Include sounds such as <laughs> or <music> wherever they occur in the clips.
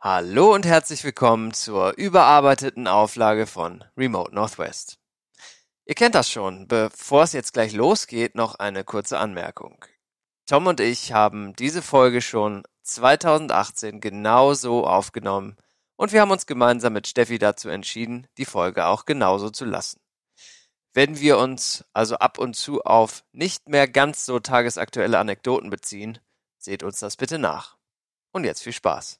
Hallo und herzlich willkommen zur überarbeiteten Auflage von Remote Northwest. Ihr kennt das schon. Bevor es jetzt gleich losgeht, noch eine kurze Anmerkung. Tom und ich haben diese Folge schon 2018 genauso aufgenommen und wir haben uns gemeinsam mit Steffi dazu entschieden, die Folge auch genauso zu lassen. Wenn wir uns also ab und zu auf nicht mehr ganz so tagesaktuelle Anekdoten beziehen, seht uns das bitte nach. Und jetzt viel Spaß.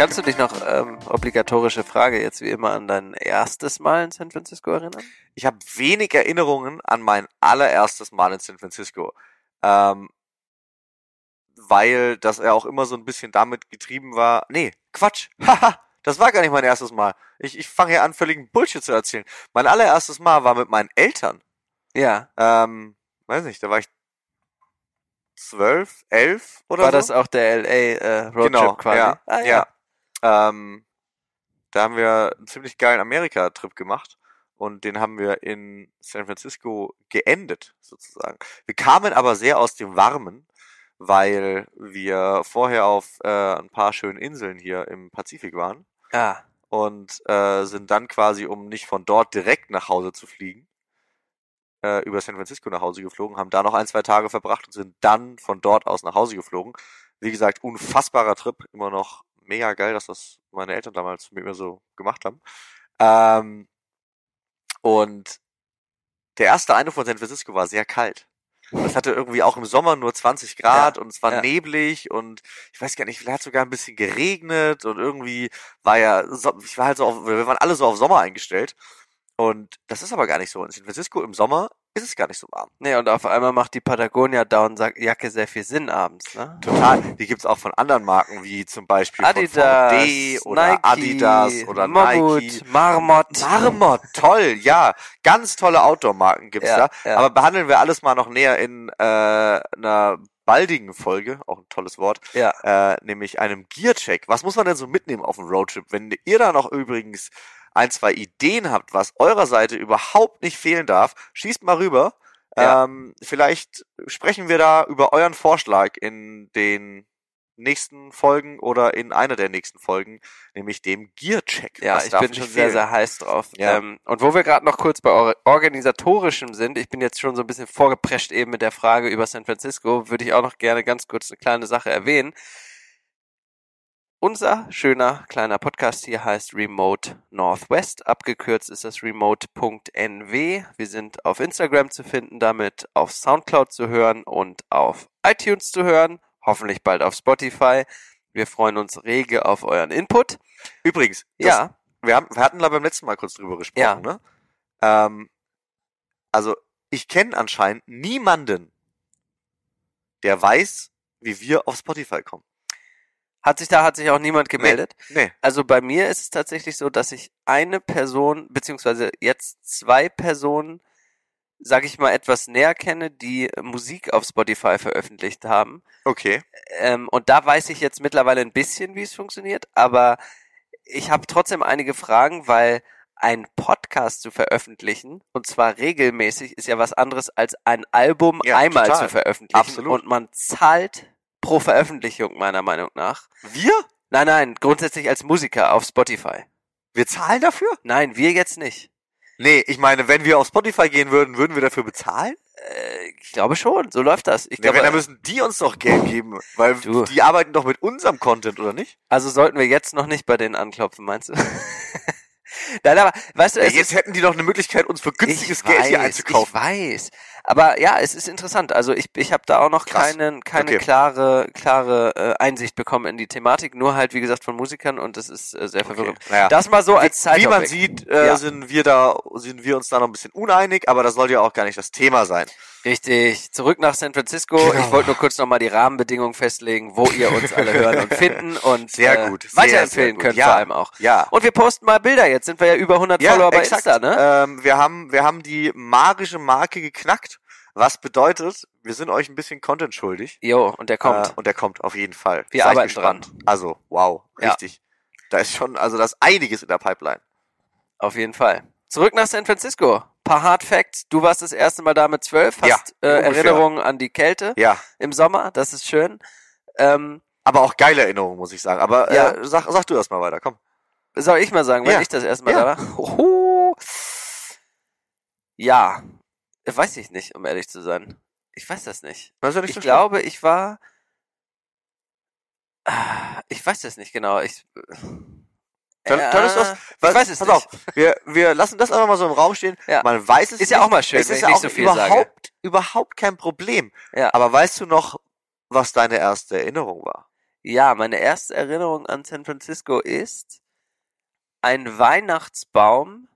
Kannst du dich noch, ähm, obligatorische Frage jetzt wie immer an dein erstes Mal in San Francisco erinnern? Ich habe wenig Erinnerungen an mein allererstes Mal in San Francisco. Ähm, weil das ja auch immer so ein bisschen damit getrieben war. Nee, Quatsch. <laughs> Haha, das war gar nicht mein erstes Mal. Ich, ich fange hier an, völligen Bullshit zu erzählen. Mein allererstes Mal war mit meinen Eltern. Ja. Ähm, weiß nicht, da war ich zwölf, elf oder War so. das auch der LA äh, Roadtrip genau, quasi? Ja, Ah, ja. Ähm, da haben wir einen ziemlich geilen Amerika-Trip gemacht und den haben wir in San Francisco geendet, sozusagen. Wir kamen aber sehr aus dem Warmen, weil wir vorher auf äh, ein paar schönen Inseln hier im Pazifik waren Ah, und äh, sind dann quasi, um nicht von dort direkt nach Hause zu fliegen, äh, über San Francisco nach Hause geflogen, haben da noch ein, zwei Tage verbracht und sind dann von dort aus nach Hause geflogen. Wie gesagt, unfassbarer Trip, immer noch mega geil, dass das meine Eltern damals mit mir so gemacht haben. Ähm, und der erste Eindruck von San Francisco war sehr kalt. Es hatte irgendwie auch im Sommer nur 20 Grad Ja, und es war ja. neblig und ich weiß gar nicht, vielleicht hat sogar ein bisschen geregnet und irgendwie war ja, ich war halt so auf, wir waren alle so auf Sommer eingestellt. Und das ist aber gar nicht so. In San Francisco im Sommer ist es gar nicht so warm. nee, und auf einmal macht die Patagonia Down Jacke sehr viel Sinn abends, ne? Total. Die gibt's auch von anderen Marken, wie zum Beispiel Adidas, von VD oder Nike, Adidas oder Mammut, Nike. Marmot. Marmot, toll, ja. Ganz tolle Outdoor-Marken gibt's Ja, da. ja. Aber behandeln wir alles mal noch näher in äh, einer baldigen Folge, auch ein tolles Wort, Ja. äh, nämlich einem Gear-Check. Was muss man denn so mitnehmen auf dem Roadtrip? Wenn ihr da noch übrigens ein, zwei Ideen habt, was eurer Seite überhaupt nicht fehlen darf, schießt mal rüber. Ja. Ähm, vielleicht sprechen wir da über euren Vorschlag in den nächsten Folgen oder in einer der nächsten Folgen, nämlich dem Gear-Check. Ja, ich bin schon sehr, fehlen? sehr heiß drauf. Ja. Ähm, und wo wir gerade noch kurz bei or organisatorischem sind, ich bin jetzt schon so ein bisschen vorgeprescht eben mit der Frage über San Francisco, würde ich auch noch gerne ganz kurz eine kleine Sache erwähnen. Unser schöner kleiner Podcast hier heißt Remote Northwest. Abgekürzt ist das remote.nw. Wir sind auf Instagram zu finden, damit auf Soundcloud zu hören und auf iTunes zu hören. Hoffentlich bald auf Spotify. Wir freuen uns rege auf euren Input. Übrigens, das, Ja, wir, haben, wir hatten da beim letzten Mal kurz drüber gesprochen, Ja. ne? Ähm, also, ich kenne anscheinend niemanden, der weiß, wie wir auf Spotify kommen. Hat sich da hat sich auch niemand gemeldet? Nee. Also bei mir ist es tatsächlich so, dass ich eine Person beziehungsweise jetzt zwei Personen, sag ich mal, etwas näher kenne, die Musik auf Spotify veröffentlicht haben. Okay. Ähm, und da weiß ich jetzt mittlerweile ein bisschen, wie es funktioniert, aber ich habe trotzdem einige Fragen, weil ein Podcast zu veröffentlichen, und zwar regelmäßig, ist ja was anderes als ein Album Ja, einmal total. zu veröffentlichen. Absolut. Und man zahlt pro Veröffentlichung, meiner Meinung nach. Wir? Nein, nein, grundsätzlich als Musiker auf Spotify. Wir zahlen dafür? Nein, wir jetzt nicht. Nee, ich meine, wenn wir auf Spotify gehen würden, würden wir dafür bezahlen? Äh, ich glaube schon, so läuft das. Ich Ja, glaube, wenn, dann müssen die uns doch Geld geben, weil Du. die arbeiten doch mit unserem Content, oder nicht? also sollten wir jetzt noch nicht bei denen anklopfen, meinst du? <laughs> Nein, aber weißt du, Ja, jetzt hätten die doch eine Möglichkeit, uns für günstiges ich Geld hier weiß, einzukaufen. Ich weiß. Aber ja, es ist interessant. Also ich, ich habe da auch noch Krass. keinen, keine Okay. klare, klare äh, Einsicht bekommen in die Thematik. Nur halt, wie gesagt, von Musikern und das ist äh, sehr verwirrend. Naja. Das mal so als Wie man sieht, äh, Ja. sind wir da, sind wir uns da noch ein bisschen uneinig, aber das soll ja auch gar nicht das Thema sein. Richtig. Zurück nach San Francisco. Genau. Ich wollte nur kurz nochmal die Rahmenbedingungen festlegen, wo ihr uns alle hören und finden und <laughs> Sehr äh, gut, sehr, weiterempfehlen sehr gut. könnt Ja. vor allem auch. Ja. Und wir posten mal Bilder. Jetzt sind wir ja über 100 Follower bei Insta, ne? Ähm, wir haben, wir haben die magische Marke geknackt, was bedeutet, wir sind euch ein bisschen Content schuldig. Jo, und der kommt. Äh, und der kommt auf jeden Fall. Wir Seid arbeiten gespannt. Also, wow, Ja. richtig. Da ist schon, also da ist einiges in der Pipeline. Auf jeden Fall. Zurück nach San Francisco. Paar Hard Facts. Du warst das erste Mal da mit zwölf, Ja, hast äh, ungefähr. Erinnerungen an die Kälte Ja. im Sommer. Das ist schön. Ähm, Aber auch geile Erinnerungen, muss ich sagen. Aber Ja. äh, sag, sag du das mal weiter, komm. soll ich mal sagen, wenn Ja. ich das erste Mal Ja. da war? Ja, weiß ich nicht, um ehrlich zu sein. Ich weiß das nicht. Ist ja nicht Ich so glaube, ich war. Ich weiß das nicht genau. Ich. Das, Äh, weil, ich weiß es pass nicht. auf, wir, wir lassen das einfach mal so im Raum stehen. Ja. Man weiß es Ist ja nicht. auch mal schön, es wenn ist ich ja nicht auch so viel überhaupt, sage. überhaupt kein Problem. Ja. Aber weißt du noch, was deine erste Erinnerung war? Ja, meine erste Erinnerung an San Francisco ist ein Weihnachtsbaum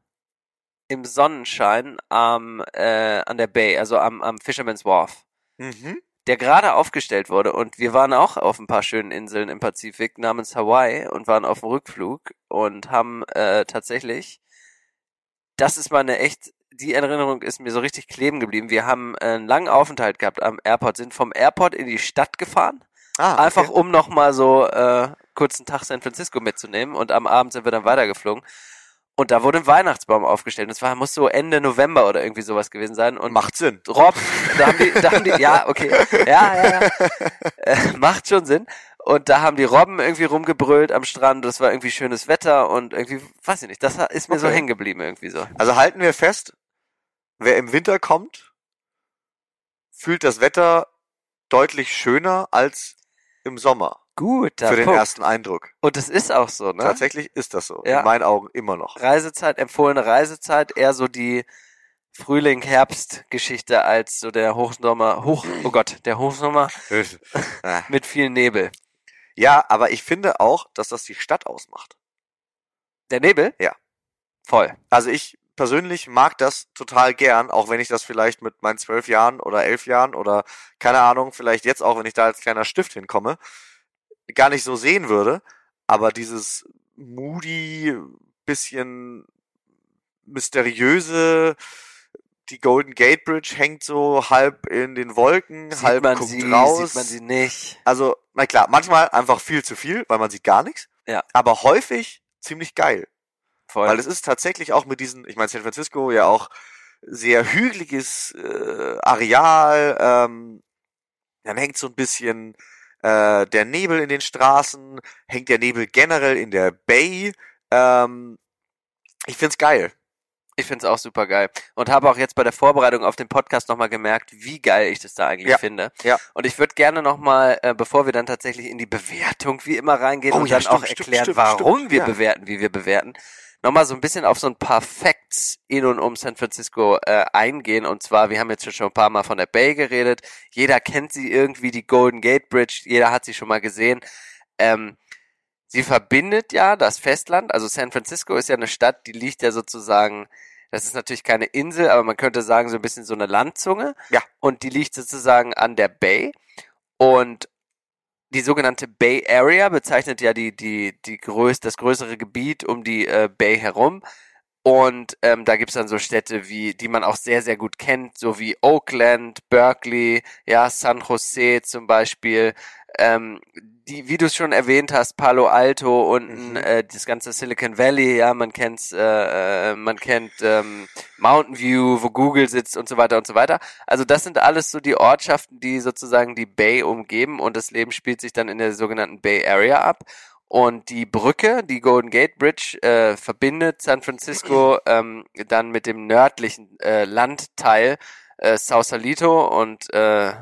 im Sonnenschein am, äh, an der Bay, also am, am Fisherman's Wharf, Mhm. Der gerade aufgestellt wurde. Und wir waren auch auf ein paar schönen Inseln im Pazifik namens Hawaii und waren auf dem Rückflug und haben äh, tatsächlich, das ist meine echt, die Erinnerung ist mir so richtig kleben geblieben. Wir haben äh, einen langen Aufenthalt gehabt am Airport, sind vom Airport in die Stadt gefahren Ah, Einfach okay. um nochmal so äh, kurz einen Tag San Francisco mitzunehmen und am Abend sind wir dann weitergeflogen. Und da wurde ein Weihnachtsbaum aufgestellt. Das war, muss so Ende November oder irgendwie sowas gewesen sein. Und Macht Sinn. Rob, da haben die, da haben die, ja, okay, ja, ja, ja, <laughs> äh, macht schon Sinn. Und da haben die Robben irgendwie rumgebrüllt am Strand. Das war irgendwie schönes Wetter und irgendwie, weiß ich nicht, das ist mir so Okay. hängen geblieben irgendwie so. Also halten wir fest, wer im Winter kommt, fühlt das Wetter deutlich schöner als im Sommer. Guter für den Punkt. ersten Eindruck. Und es ist auch so, ne? Tatsächlich ist das so. Ja. In meinen Augen immer noch. Reisezeit, empfohlene Reisezeit, eher so die Frühling-Herbst-Geschichte als so der Hochsommer, Hoch, oh Gott, der Hochsommer <laughs> Ah. mit viel Nebel. ja, aber ich finde auch, dass das die Stadt ausmacht. Der Nebel? Ja. Voll. Also ich persönlich mag das total gern, auch wenn ich das vielleicht mit meinen zwölf Jahren oder elf Jahren oder keine Ahnung, vielleicht jetzt auch, wenn ich da als kleiner Stift hinkomme, gar nicht so sehen würde. Aber dieses moody, bisschen mysteriöse, die Golden Gate Bridge hängt so halb in den Wolken, Sieht halb man guckt sie, raus. sieht man sie nicht. Also, na klar, manchmal einfach viel zu viel, weil man sieht gar nichts. Ja. Aber häufig ziemlich geil. Voll. Weil es ist tatsächlich auch mit diesen, ich meine, San Francisco ja auch sehr hügeliges äh, Areal, ähm, dann hängt so ein bisschen äh, der Nebel in den Straßen, hängt der Nebel generell in der Bay. Ähm, ich find's geil. Ich find's auch super geil. Und habe auch jetzt bei der Vorbereitung auf den Podcast nochmal gemerkt, wie geil ich das da eigentlich Ja, finde. ja. Und ich würde gerne nochmal, äh, bevor wir dann tatsächlich in die Bewertung wie immer reingehen Oh und ja, dann stimmt, auch erklären, stimmt, warum stimmt, wir ja. bewerten, wie wir bewerten, nochmal so ein bisschen auf so ein paar Facts in und um San Francisco äh, eingehen. Und zwar, wir haben jetzt schon ein paar Mal von der Bay geredet. Jeder kennt sie irgendwie, die Golden Gate Bridge. Jeder hat sie schon mal gesehen. Ähm, sie verbindet ja das Festland. Also San Francisco ist ja eine Stadt, die liegt ja sozusagen, das ist natürlich keine Insel, aber man könnte sagen, so ein bisschen so eine Landzunge. Ja. Und die liegt sozusagen an der Bay. Und die sogenannte Bay Area bezeichnet ja die, die, die größ, das größere Gebiet um die äh, Bay herum. Und ähm, da gibt's dann so Städte wie, die man auch sehr, sehr gut kennt, so wie Oakland, Berkeley, ja, San Jose zum Beispiel, ähm, die, wie du es schon erwähnt hast, Palo Alto unten, Mhm. äh, das ganze Silicon Valley, ja, man kennt's, äh, äh, man kennt ähm, Mountain View, wo Google sitzt und so weiter und so weiter. Also das sind alles so die Ortschaften, die sozusagen die Bay umgeben und das Leben spielt sich dann in der sogenannten Bay Area ab. Und die Brücke, die Golden Gate Bridge, äh, verbindet San Francisco <clears throat> ähm, dann mit dem nördlichen äh, Landteil äh, Sausalito und äh,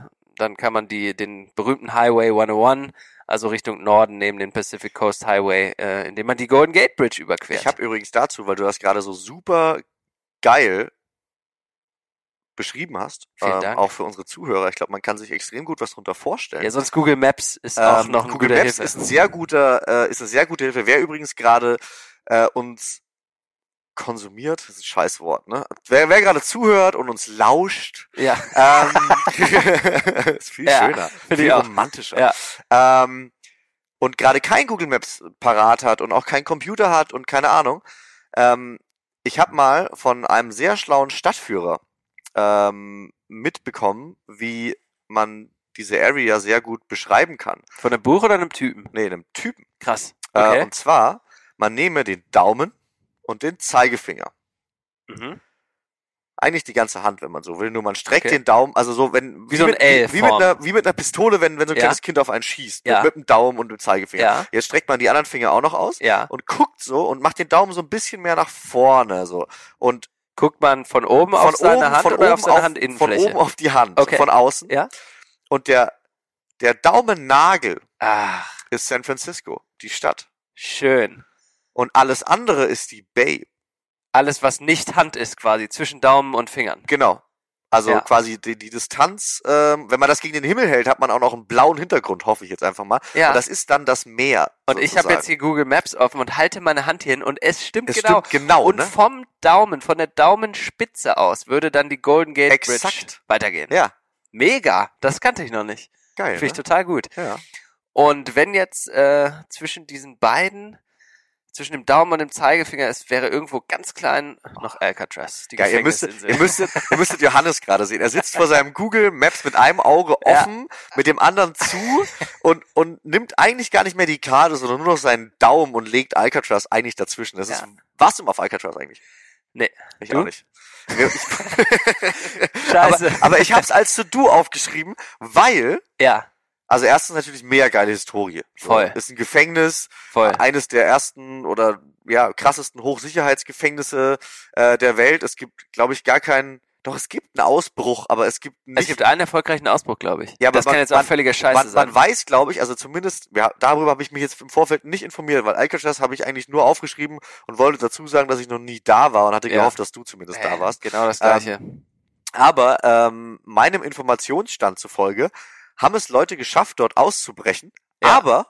dann kann man die den berühmten Highway 101, also Richtung Norden neben den Pacific Coast Highway, äh, indem man die Golden Gate Bridge überquert. Ich habe übrigens dazu, weil du das gerade so super geil beschrieben hast, Vielen ähm, Dank. auch für unsere Zuhörer. Ich glaube, man kann sich extrem gut was darunter vorstellen. ja, sonst Google Maps ist auch Ähm, noch eine Google Maps Hilfe. ist ein sehr guter, äh, ist eine sehr gute Hilfe. Wer übrigens gerade äh, uns konsumiert, das ist ein Scheißwort, ne? Wer, wer gerade zuhört und uns lauscht, Ja. ähm, <laughs> <laughs> ist viel Ja, schöner, viel auch. romantischer. Ja. Ähm, und gerade kein Google Maps parat hat und auch kein Computer hat und keine Ahnung. Ähm, ich habe mal von einem sehr schlauen Stadtführer ähm, mitbekommen, wie man diese Area sehr gut beschreiben kann. Von einem Buch oder einem Typen? Nee, einem Typen. Krass. Äh, Okay. und zwar, man nehme den Daumen und den Zeigefinger. mhm. Eigentlich die ganze Hand, wenn man so will. Nur man streckt Okay. den Daumen, also so, wenn, Wie so ein mit, wie, wie, mit einer, wie mit einer Pistole, wenn, wenn so ein Ja. kleines Kind auf einen schießt. Ja. Mit, mit dem Daumen und dem Zeigefinger. Ja. Jetzt streckt man die anderen Finger auch noch aus Ja. und guckt so und macht den Daumen so ein bisschen mehr nach vorne, so. Und Guckt man von oben von auf seine oben, Hand von oder oben auf seine von Handinnenfläche? oben auf die Hand, Okay. von außen. Ja. Und der, der Daumennagel Ach, ist San Francisco, die Stadt. schön. Und alles andere ist die Bay. Alles, was nicht Hand ist, quasi, zwischen Daumen und Fingern. Genau. Also Ja. quasi die, die Distanz, ähm, wenn man das gegen den Himmel hält, hat man auch noch einen blauen Hintergrund, hoffe ich jetzt einfach mal. Ja. Und das ist dann das Meer. Und ich habe sozusagen. jetzt hier Google Maps offen und halte meine Hand hin und es stimmt es genau. stimmt genau, und ne? vom Daumen, von der Daumenspitze aus, würde dann die Golden Gate Bridge Exakt. weitergehen. Ja, Mega, das kannte ich noch nicht. geil. Finde ich Ne? total gut. Ja. Und wenn jetzt äh, zwischen diesen beiden, zwischen dem Daumen und dem Zeigefinger, es wäre irgendwo ganz klein noch Alcatraz, die Geil, ihr müsstet, ihr <laughs> müsstet, ihr müsstet Johannes gerade sehen. Er sitzt vor seinem Google Maps mit einem Auge Ja. offen, mit dem anderen zu und, und nimmt eigentlich gar nicht mehr die Karte, sondern nur noch seinen Daumen und legt Alcatraz eigentlich dazwischen. Das ist, Ja. warst du mal auf Alcatraz eigentlich? Nee. Ich Du? auch nicht. Ich, <laughs> Scheiße. aber, aber ich habe es als To-Do aufgeschrieben, weil, ja, also erstens natürlich mega geile Historie. So, Voll. Ist ein Gefängnis, voll. eines der ersten oder ja krassesten Hochsicherheitsgefängnisse äh, der Welt. Es gibt, glaube ich, gar keinen. Doch es gibt einen Ausbruch, aber es gibt nicht. Es gibt einen erfolgreichen Ausbruch, glaube ich. Ja, aber das man- kann jetzt auch völliger Scheiße man, sein. man weiß, glaube ich, also zumindest, ja, darüber habe ich mich jetzt im Vorfeld nicht informiert, weil Alcatraz habe ich eigentlich nur aufgeschrieben und wollte dazu sagen, dass ich noch nie da war und hatte Ja. gehofft, dass du zumindest Äh, da warst. Genau das gleiche. Aber ähm, meinem Informationsstand zufolge haben es Leute geschafft, dort auszubrechen, Ja. aber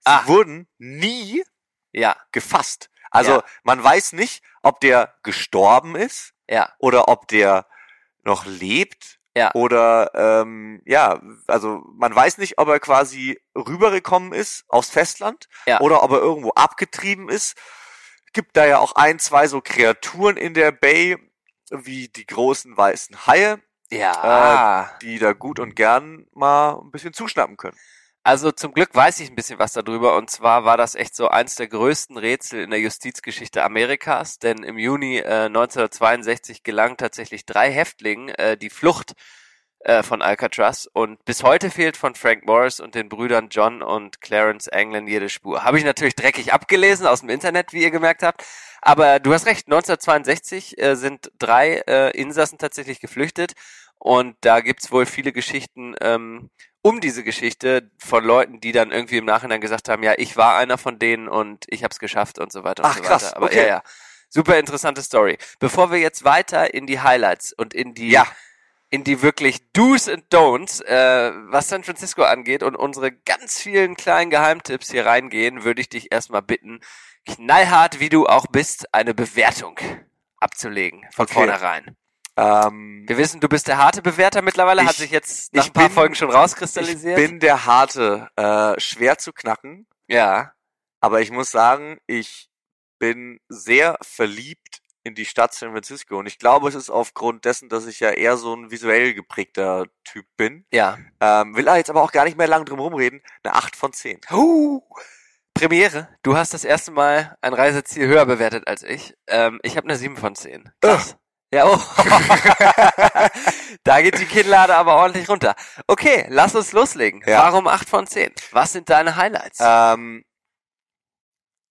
sie Ah. wurden nie ja, gefasst. Also Ja. man weiß nicht, ob der gestorben ist ja, oder ob der noch lebt. Ja. Oder ähm, ja, also man weiß nicht, ob er quasi rübergekommen ist aufs Festland Ja. oder ob er irgendwo abgetrieben ist. Gibt da ja auch ein, zwei so Kreaturen in der Bay, wie die großen weißen Haie, ja. die da gut und gern mal ein bisschen zuschnappen können. Also zum Glück weiß ich ein bisschen was darüber und zwar war das echt so eins der größten Rätsel in der Justizgeschichte Amerikas, denn im Juni äh, 1962 gelang tatsächlich drei Häftlingen äh, die Flucht äh, von Alcatraz und bis heute fehlt von Frank Morris und den Brüdern John und Clarence Anglin jede Spur. Habe ich natürlich dreckig abgelesen aus dem Internet, wie ihr gemerkt habt, aber du hast recht, 1962 äh, sind drei äh, Insassen tatsächlich geflüchtet und da gibt's wohl viele Geschichten ähm, um diese Geschichte von Leuten, die dann irgendwie im Nachhinein gesagt haben, ja, ich war einer von denen und ich habe es geschafft und so weiter und Ach, so krass, weiter. Aber okay. ja, ja. Super interessante Story. Bevor wir jetzt weiter in die Highlights und in die Ja. In die wirklich Do's and Don'ts, äh, was San Francisco angeht und unsere ganz vielen kleinen Geheimtipps hier reingehen, würde ich dich erstmal bitten, knallhart wie du auch bist, eine Bewertung abzulegen von Okay. vornherein. Ähm, Wir wissen, du bist der harte Bewerter mittlerweile, hat Ich- sich jetzt nach ich ein paar bin- Folgen schon ich rauskristallisiert. bin der Harte, äh, schwer zu knacken. ja, Aber ich muss sagen, ich bin sehr verliebt in die Stadt San Francisco. Und ich glaube, es ist aufgrund dessen, dass ich ja eher so ein visuell geprägter Typ bin. ja. Ähm, will da jetzt aber auch gar nicht mehr lang drum rumreden. Eine 8 von 10. Uh, Premiere. Du hast das erste Mal ein Reiseziel höher bewertet als ich. Ähm, ich habe eine 7 von 10. Krass. Ja, oh. <laughs> da geht die Kinnlade aber ordentlich runter. Okay, lass uns loslegen. Ja. Warum 8 von 10? Was sind deine Highlights? Ähm,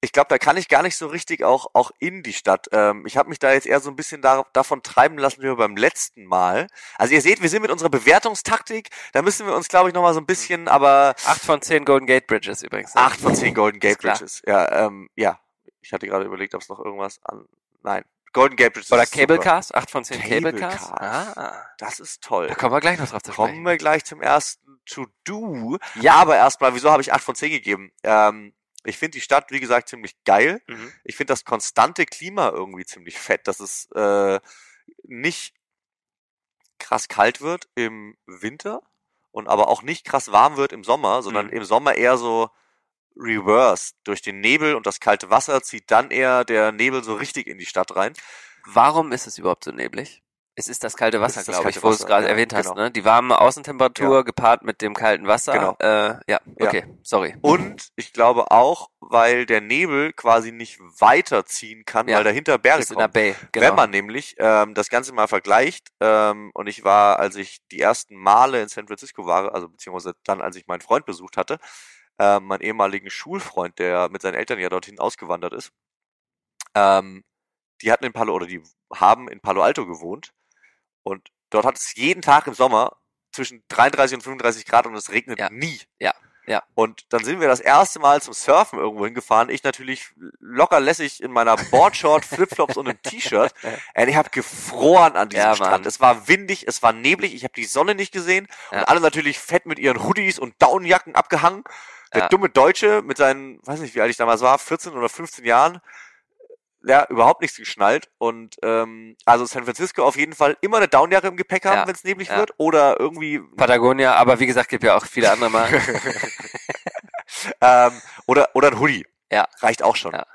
ich glaube, da kann ich gar nicht so richtig auch, auch in die Stadt. Ähm, ich habe mich da jetzt eher so ein bisschen da, davon treiben lassen wie beim letzten Mal. Also ihr seht, wir sind mit unserer Bewertungstaktik, da müssen wir uns, glaube ich, nochmal so ein bisschen, aber 8 von 10 Golden Gate Bridges übrigens. 8 von 10 Golden Gate. Bridges. Ja, ähm, ja. Ich hatte gerade überlegt, ob es noch irgendwas an. Nein. Golden Gate Bridges. Oder Cable. Cars? 8 von 10 Cable, Cable Cars? Ah, Das ist toll. da kommen wir gleich noch drauf zu Kommen sprechen. wir gleich zum ersten To-Do. Ja, aber erstmal, wieso habe ich 8 von 10 gegeben? Ähm, Ich finde die Stadt, wie gesagt, ziemlich geil. Mhm. Ich finde das konstante Klima irgendwie ziemlich fett, dass es äh, nicht krass kalt wird im Winter und aber auch nicht krass warm wird im Sommer, sondern Mhm. im Sommer eher so reverse. Durch den Nebel und das kalte Wasser zieht dann eher der Nebel so richtig in die Stadt rein. Warum ist es überhaupt so neblig? Es ist das kalte Wasser, glaube ich, wo du es gerade ja, erwähnt hast. genau. Ne? Die warme Außentemperatur gepaart mit dem kalten Wasser. Genau. Äh, ja, Ja. okay, sorry. Und ich glaube auch, weil der Nebel quasi nicht weiterziehen kann, Ja. weil dahinter Berge Ist in der kommen. Bay, genau. Wenn man nämlich ähm, das Ganze mal vergleicht, ähm, und ich war, als ich die ersten Male in San Francisco war, also beziehungsweise dann, als ich meinen Freund besucht hatte, ähm, meinen ehemaligen Schulfreund, der mit seinen Eltern ja dorthin ausgewandert ist, ähm, die hatten in Palo oder die haben in Palo Alto gewohnt und dort hat es jeden Tag im Sommer zwischen 33 und 35 Grad und es regnet Ja. nie. Ja. Ja. Und dann sind wir das erste Mal zum Surfen irgendwo hingefahren. Ich natürlich locker lässig in meiner Boardshort, <laughs> Flipflops und einem T-Shirt. Ey, ich habe gefroren an diesem Ja. Strand. Es war windig, es war neblig, ich habe die Sonne nicht gesehen. Ja. Und alle natürlich fett mit ihren Hoodies und Downjacken abgehangen. Der Ja. dumme Deutsche mit seinen, weiß nicht, wie alt ich damals war, 14 oder 15 Jahren, ja, überhaupt nichts geschnallt. Und ähm, also San Francisco auf jeden Fall immer eine Downjacke im Gepäck haben, Ja. wenn es neblig Ja. wird. Oder irgendwie Patagonia, aber wie gesagt, gibt ja auch viele andere Marken. <laughs> ähm, oder, oder ein Hoodie. Ja. Reicht auch schon. Ja.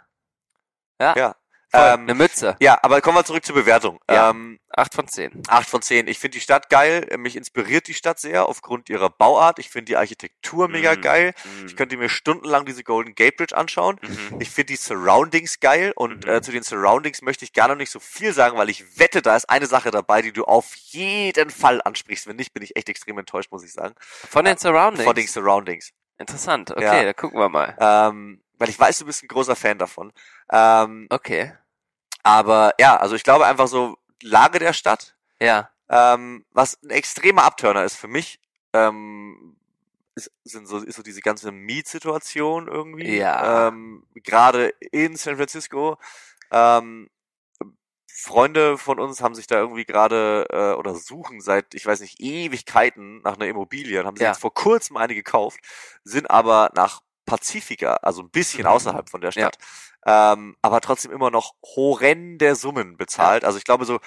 Ja. Ja. Ähm, eine Mütze. ja, aber kommen wir zurück zur Bewertung. Ja. Ähm, 8 von 10. 8 von 10. Ich finde die Stadt geil. Mich inspiriert die Stadt sehr aufgrund ihrer Bauart. Ich finde die Architektur mega Mhm. geil. Mhm. Ich könnte mir stundenlang diese Golden Gate Bridge anschauen. Mhm. Ich finde die Surroundings geil und Mhm. äh, zu den Surroundings möchte ich gar noch nicht so viel sagen, weil ich wette, da ist eine Sache dabei, die du auf jeden Fall ansprichst. Wenn nicht, bin ich echt extrem enttäuscht, muss ich sagen. Von den Surroundings. Von den Surroundings. Interessant. Okay, Ja. da gucken wir mal. Ähm, weil ich weiß, du bist ein großer Fan davon. Ähm, Okay. aber ja, also ich glaube einfach so Lage der Stadt, Ja. ähm, was ein extremer Abturner ist für mich, ähm, ist, sind so, ist so diese ganze Mietsituation irgendwie. Ja. Ähm, Gerade in San Francisco. Ähm, Freunde von uns haben sich da irgendwie gerade äh, oder suchen seit, ich weiß nicht, Ewigkeiten nach einer Immobilie und haben sich Ja. jetzt vor kurzem eine gekauft, sind aber nach Pacifica, also ein bisschen Mhm. außerhalb von der Stadt, ähm, aber trotzdem immer noch horrende Summen bezahlt. Also ich glaube so,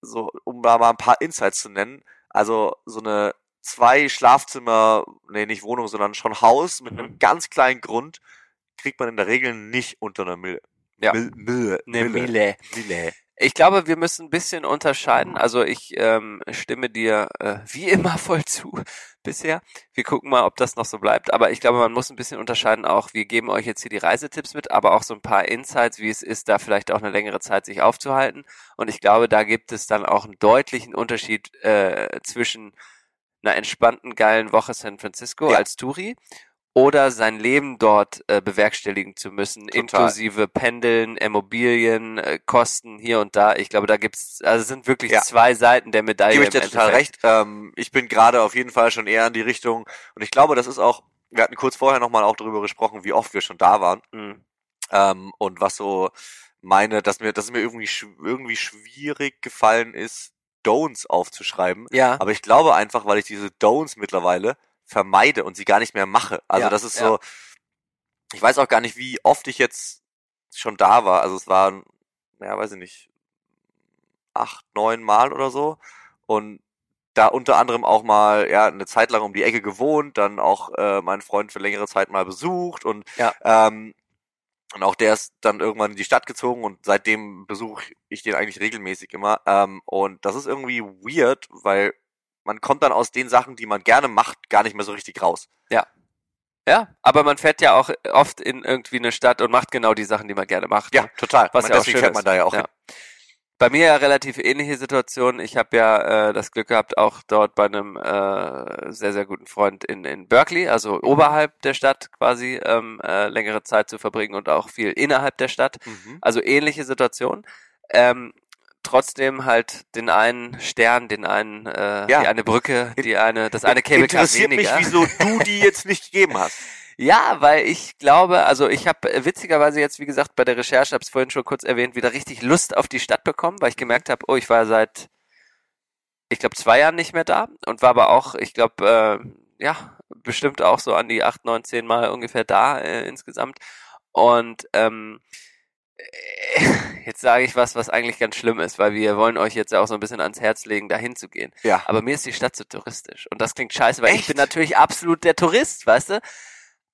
so um da mal ein paar Insights zu nennen, also so eine zwei Schlafzimmer, nee, nicht Wohnung, sondern schon Haus mit Mhm. einem ganz kleinen Grund kriegt man in der Regel nicht unter einer Mille. Ja. Mil, Mille, Eine Mille. Mille. Mille. Ich glaube, wir müssen ein bisschen unterscheiden. Also ich ähm, stimme dir äh, wie <laughs> immer voll zu bisher. Wir gucken mal, ob das noch so bleibt. Aber ich glaube, man muss ein bisschen unterscheiden auch. Wir geben euch jetzt hier die Reisetipps mit, aber auch so ein paar Insights, wie es ist, da vielleicht auch eine längere Zeit sich aufzuhalten. Und ich glaube, da gibt es dann auch einen deutlichen Unterschied äh, zwischen einer entspannten, geilen Woche San Francisco Ja. als Touri oder sein Leben dort äh, bewerkstelligen zu müssen, Total. inklusive Pendeln, Immobilien, äh, Kosten hier und da. Ich glaube, da gibt's, also es sind wirklich Ja. zwei Seiten der Medaille. Gebe ich dir total recht. Ähm, ich bin gerade auf jeden Fall schon eher in die Richtung und ich glaube, das ist auch, wir hatten kurz vorher nochmal auch darüber gesprochen, wie oft wir schon da waren Mhm. ähm, und was so meine, dass mir, dass es mir irgendwie, irgendwie schwierig gefallen ist, Don'ts aufzuschreiben. Ja, Aber ich glaube einfach, weil ich diese Don'ts mittlerweile vermeide und sie gar nicht mehr mache. Also Ja, das ist ja. so, ich weiß auch gar nicht, wie oft ich jetzt schon da war. Also es waren, ja, weiß ich nicht, acht, neun Mal oder so. Und da unter anderem auch mal ja eine Zeit lang um die Ecke gewohnt, dann auch äh, meinen Freund für längere Zeit mal besucht und Ja. ähm, und auch der ist dann irgendwann in die Stadt gezogen und seitdem besuche ich den eigentlich regelmäßig immer. Ähm, und das ist irgendwie weird, weil man kommt dann aus den Sachen, die man gerne macht, gar nicht mehr so richtig raus. ja, aber man fährt ja auch oft in irgendwie eine Stadt und macht genau die Sachen, die man gerne macht. Ja, total. Was Man- ja auch deswegen schön fährt man da ja auch Ja. hin. Bei mir ja relativ ähnliche Situation. Ich habe ja äh, das Glück gehabt, auch dort bei einem äh, sehr, sehr guten Freund in, in Berkeley, also oberhalb der Stadt quasi, ähm, äh, längere Zeit zu verbringen und auch viel innerhalb der Stadt. Mhm. Also ähnliche Situation. Ähm, trotzdem halt den einen Stern, den einen, äh, Ja. die eine Brücke, die eine, das eine Cable Car Interessiert weniger. mich, wieso du <laughs> die jetzt nicht gegeben hast. Ja, weil ich glaube, also ich habe äh, witzigerweise jetzt, wie gesagt, bei der Recherche, habe es vorhin schon kurz erwähnt, wieder richtig Lust auf die Stadt bekommen, weil ich gemerkt habe, oh, ich war seit, ich glaube, zwei Jahren nicht mehr da und war aber auch, ich glaube, äh, ja, bestimmt auch so an die acht, neun, zehn Mal ungefähr da äh, insgesamt. Und ähm, äh, jetzt sage ich was, was eigentlich ganz schlimm ist, weil wir wollen euch jetzt ja auch so ein bisschen ans Herz legen, dahin zu gehen. Ja. Aber mir ist die Stadt zu touristisch. Und das klingt scheiße, weil ich Echt? bin natürlich absolut der Tourist, weißt du?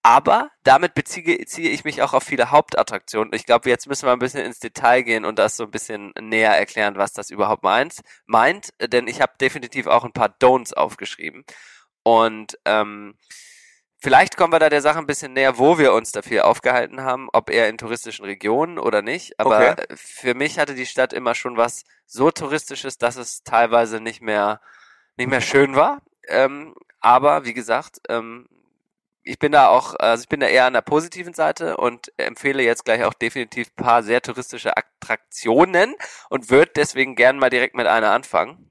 Aber damit beziehe ziehe ich mich auch auf viele Hauptattraktionen. Ich glaube, jetzt müssen wir ein bisschen ins Detail gehen und das so ein bisschen näher erklären, was das überhaupt meint. meint denn ich habe definitiv auch ein paar Don'ts aufgeschrieben. Und ähm, vielleicht kommen wir da der Sache ein bisschen näher, wo wir uns dafür aufgehalten haben, ob eher in touristischen Regionen oder nicht. Aber Okay. für mich hatte die Stadt immer schon was so touristisches, dass es teilweise nicht mehr nicht mehr schön war. Ähm, aber wie gesagt, ähm, ich bin da auch, also ich bin da eher an der positiven Seite und empfehle jetzt gleich auch definitiv ein paar sehr touristische Attraktionen und würde deswegen gern mal direkt mit einer anfangen.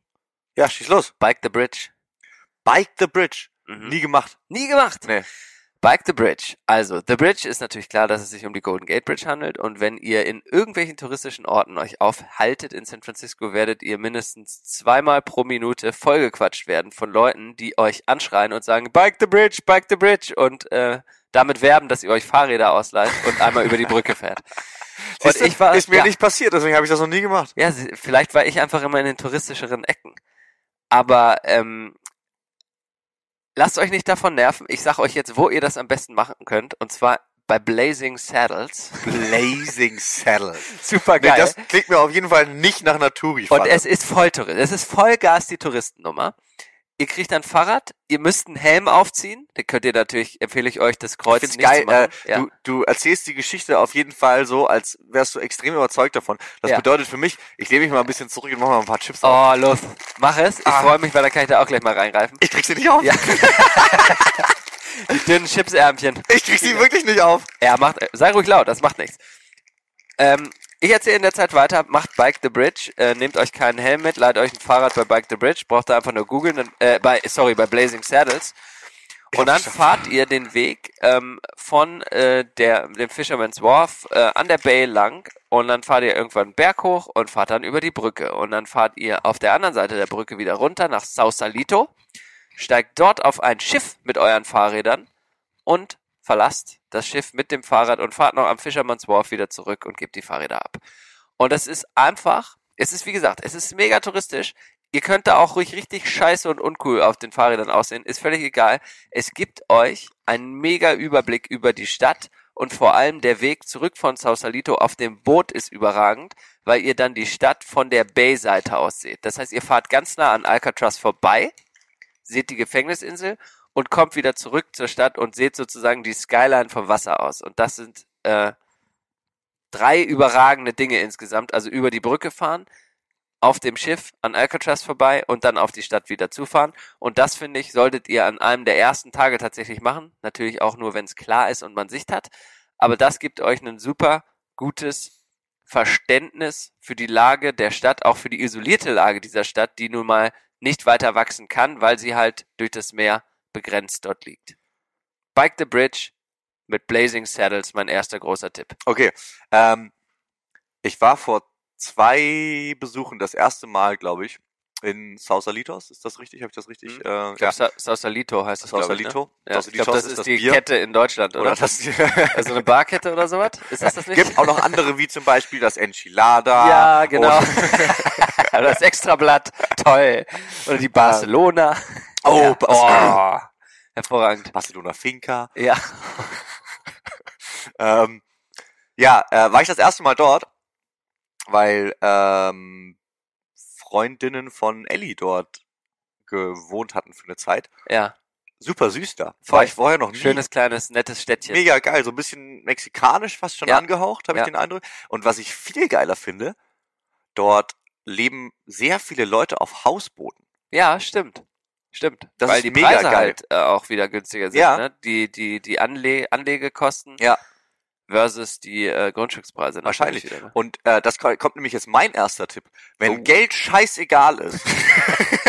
Ja, schieß los. Bike the Bridge. Bike the Bridge. Mhm. Nie gemacht. Nie gemacht. Nee. Bike the Bridge. Also, The Bridge ist natürlich klar, dass es sich um die Golden Gate Bridge handelt. Und wenn ihr in irgendwelchen touristischen Orten euch aufhaltet in San Francisco, werdet ihr mindestens zweimal pro Minute vollgequatscht werden von Leuten, die euch anschreien und sagen, Bike the Bridge, Bike the Bridge und äh, damit werben, dass ihr euch Fahrräder ausleiht und einmal über die Brücke fährt. <laughs> Und Siehste, ich war, ist mir ja, nicht passiert, deswegen habe ich das noch nie gemacht. ja, vielleicht war ich einfach immer in den touristischeren Ecken. Aber ähm, lasst euch nicht davon nerven. Ich sag euch jetzt, wo ihr das am besten machen könnt. Und zwar bei Blazing Saddles. <laughs> Blazing Saddle. Super Nee, geil. das klingt mir auf jeden Fall nicht nach einer touri und es ist voll Tourist. Es ist Vollgas die Touristennummer. Ihr kriegt ein Fahrrad, ihr müsst einen Helm aufziehen. Den könnt ihr natürlich, empfehle ich euch, das Kreuz Ich nicht geil. zu machen. Äh, ja. du, du erzählst die Geschichte auf jeden Fall so, als wärst du extrem überzeugt davon. Das Ja. bedeutet für mich, ich lehne mich mal ein bisschen zurück und mache mal ein paar Chips auf. Oh, los. Mach es. Ich Ah. freue mich, weil dann kann ich da auch gleich mal reingreifen. Ich krieg sie nicht auf. Ja. <laughs> Die dünnen Chipsärmchen. Ich krieg sie wirklich nicht auf. Ja, macht, sei ruhig laut, das macht nichts. Ähm, ich erzähle in der Zeit weiter, macht Bike the Bridge, äh, nehmt euch keinen Helm mit, leitet euch ein Fahrrad bei Bike the Bridge, braucht ihr einfach nur googeln, äh, bei, sorry, bei Blazing Saddles. Und dann fahrt ihr den Weg ähm, von äh, der, dem Fisherman's Wharf äh, an der Bay lang. Und dann fahrt ihr irgendwann einen Berg hoch und fahrt dann über die Brücke. Und dann fahrt ihr auf der anderen Seite der Brücke wieder runter nach Sausalito, steigt dort auf ein Schiff mit euren Fahrrädern und verlasst das Schiff mit dem Fahrrad und fahrt noch am Fisherman's Wharf wieder zurück und gebt die Fahrräder ab. Und es ist einfach, es ist wie gesagt, es ist mega touristisch. Ihr könnt da auch ruhig richtig scheiße und uncool auf den Fahrrädern aussehen, ist völlig egal. Es gibt euch einen mega Überblick über die Stadt und vor allem der Weg zurück von Sausalito auf dem Boot ist überragend, weil ihr dann die Stadt von der Bay-Seite aus seht. Das heißt, ihr fahrt ganz nah an Alcatraz vorbei, seht die Gefängnisinsel und kommt wieder zurück zur Stadt und seht sozusagen die Skyline vom Wasser aus. Und das sind äh, drei überragende Dinge insgesamt. Also über die Brücke fahren, auf dem Schiff an Alcatraz vorbei und dann auf die Stadt wieder zufahren. Und das, finde ich, solltet ihr an einem der ersten Tage tatsächlich machen. Natürlich auch nur, wenn es klar ist und man Sicht hat. Aber das gibt euch ein super gutes Verständnis für die Lage der Stadt, auch für die isolierte Lage dieser Stadt, die nun mal nicht weiter wachsen kann, weil sie halt durch das Meer begrenzt dort liegt. Bike the Bridge mit Blazing Saddles, mein erster großer Tipp. Okay. Ähm, ich war vor zwei Besuchen das erste Mal, glaube ich, in Sausalitos. Ist das richtig? Habe ich das richtig? Mhm. Äh, Ich glaube, Sa Sausalito heißt es, glaube ich. Ne? Sausalito. Ja, ich glaube, das ist, die Bier. Kette in Deutschland, oder? Oder das, <laughs> also eine Barkette oder sowas? Ist das das nicht? gibt auch noch andere, wie zum Beispiel das Enchilada. <laughs> ja, genau. <laughs> Aber das Extrablatt, toll. Oder die Barcelona. oh, ja. Oh, hervorragend. Barcelona Finca. Ja. <laughs> Ähm, ja, äh, war ich das erste Mal dort, weil ähm, Freundinnen von Ellie dort gewohnt hatten für eine Zeit. Ja. Super süß da. War ich vorher noch nie. Schönes, kleines, nettes Städtchen. Mega geil, so ein bisschen mexikanisch fast schon Ja. angehaucht, habe Ja. ich den Eindruck. Und was ich viel geiler finde, dort leben sehr viele Leute auf Hausbooten. Ja, stimmt. Stimmt. Das Weil ist die mega Preise geil. halt äh, auch wieder günstiger sind. Ja. Ne? Die, die, die Anle Anlegekosten Ja. versus die äh, Grundstückspreise. Wahrscheinlich. Wieder, ne? Und äh, das ko- kommt nämlich jetzt mein erster Tipp. Wenn Oh. Geld scheißegal ist, <laughs>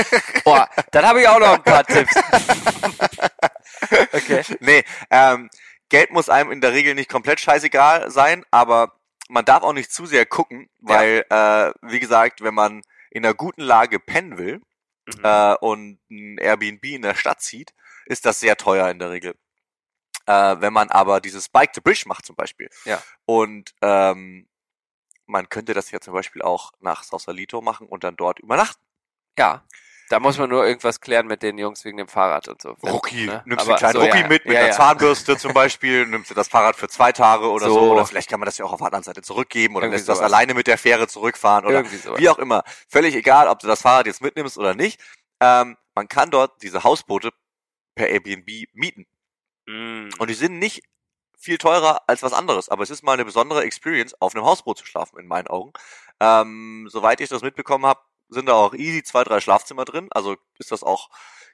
<laughs> Boah, dann habe ich auch noch ein paar Tipps. <laughs> okay. nee, ähm, Geld muss einem in der Regel nicht komplett scheißegal sein, aber man darf auch nicht zu sehr gucken, weil, äh, wie gesagt, wenn man in einer guten Lage pennen will Mhm. äh, und ein Airbnb in der Stadt zieht, ist das sehr teuer in der Regel. Äh, wenn man aber dieses Bike to Bridge macht zum Beispiel. Ja. Und ähm, man könnte das ja zum Beispiel auch nach Sausalito machen und dann dort übernachten. Ja. Da muss man nur irgendwas klären mit den Jungs wegen dem Fahrrad und so. Rucki, ne? nimmst Aber einen kleinen so, Rucki ja, mit, mit ja, einer ja. Zahnbürste zum Beispiel, nimmst du das Fahrrad für zwei Tage oder so. So. oder vielleicht kann man das ja auch auf der anderen Seite zurückgeben oder Irgendwie lässt das sowas. alleine mit der Fähre zurückfahren oder wie auch immer. Völlig egal, ob du das Fahrrad jetzt mitnimmst oder nicht. Ähm, man kann dort diese Hausboote per Airbnb mieten. Mm. Und die sind nicht viel teurer als was anderes, aber es ist mal eine besondere Experience, auf einem Hausboot zu schlafen, in meinen Augen. Ähm, soweit ich das mitbekommen habe, sind da auch easy zwei, drei Schlafzimmer drin. Also ist das auch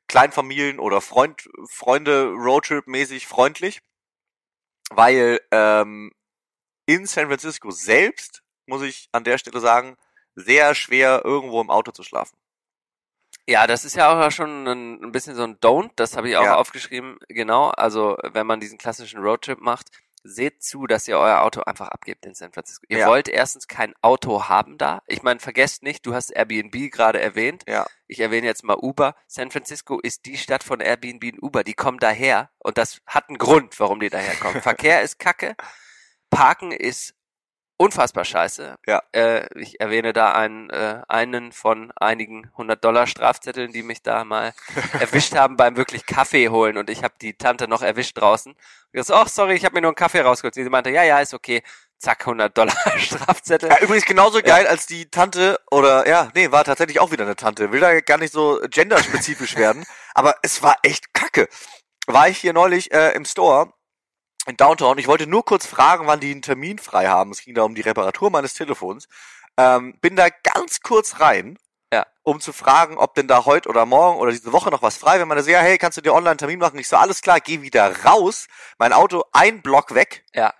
Kleinfamilien oder Freund, Freunde Roadtrip-mäßig freundlich. Weil ähm, in San Francisco selbst, muss ich an der Stelle sagen, sehr schwer irgendwo im Auto zu schlafen. Ja, das ist ja auch schon ein, ein bisschen so ein Don't, das habe ich auch Ja. aufgeschrieben, genau. Also wenn man diesen klassischen Roadtrip macht, seht zu, dass ihr euer Auto einfach abgebt in San Francisco. Ihr Ja. wollt erstens kein Auto haben da. Ich meine, vergesst nicht, du hast Airbnb gerade erwähnt. Ja. Ich erwähne jetzt mal Uber. San Francisco ist die Stadt von Airbnb und Uber. Die kommen daher und das hat einen Grund, warum die daherkommen. <laughs> Verkehr ist kacke. Parken ist unfassbar scheiße. Ja. Äh, ich erwähne da einen, äh, einen von einigen 100 Dollar Strafzetteln, die mich da mal <laughs> erwischt haben beim wirklich Kaffee holen und ich habe die Tante noch erwischt draußen. Und ich so, ach sorry, ich habe mir nur einen Kaffee rausgeholt. Sie meinte, ja, ja, ist okay. Zack, 100 Dollar <laughs> Strafzettel. Ja, übrigens genauso geil als die Tante oder ja, nee, war tatsächlich auch wieder eine Tante. Will da gar nicht so genderspezifisch werden, aber es war echt kacke. War ich hier neulich äh, im Store in Downtown. Ich wollte nur kurz fragen, wann die einen Termin frei haben. Es ging da um die Reparatur meines Telefons. Ähm, bin da ganz kurz rein, Ja. um zu fragen, ob denn da heute oder morgen oder diese Woche noch was frei wäre. Man so, ja, hey, kannst du dir online einen Termin machen? Ich so, alles klar, geh wieder raus. Mein Auto ein Block weg. Ja.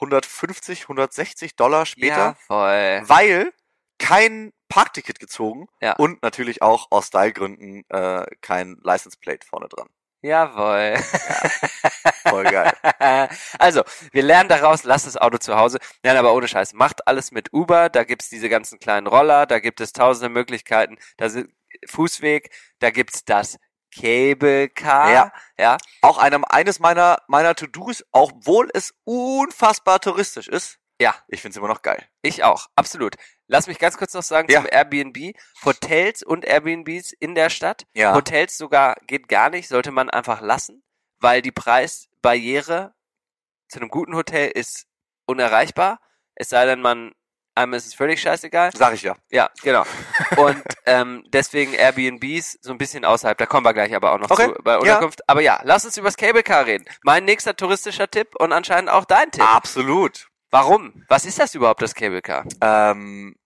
150, 160 Dollar später Jawohl. weil kein Parkticket gezogen Ja. und natürlich auch aus Stylegründen äh, kein License Plate vorne dran. Jawohl. <laughs> Voll geil. also, wir lernen daraus, lasst das Auto zu Hause. Nein, aber ohne Scheiß. Macht alles mit Uber, da gibt's diese ganzen kleinen Roller, da gibt es tausende Möglichkeiten. Da sind Fußweg, da gibt's das Cable Car. Ja. ja. Auch einem, eines meiner, meiner To-Dos, obwohl es unfassbar touristisch ist. Ja. Ich find's immer noch geil. Ich auch, absolut. Lass mich ganz kurz noch sagen Ja. zum Airbnb. Hotels und Airbnbs in der Stadt. Ja. Hotels sogar geht gar nicht, sollte man einfach lassen, weil die Preisbarriere zu einem guten Hotel ist unerreichbar. Es sei denn, man einem ist es völlig scheißegal. Sag ich ja. Ja, genau. <laughs> Und ähm, deswegen Airbnbs so ein bisschen außerhalb. Da kommen wir gleich aber auch noch Okay, zu bei Unterkunft. Aber ja, lass uns über das Cable Car reden. Mein nächster touristischer Tipp und anscheinend auch dein Tipp. Absolut. Warum? Was ist das überhaupt, das Cable Car? Ähm,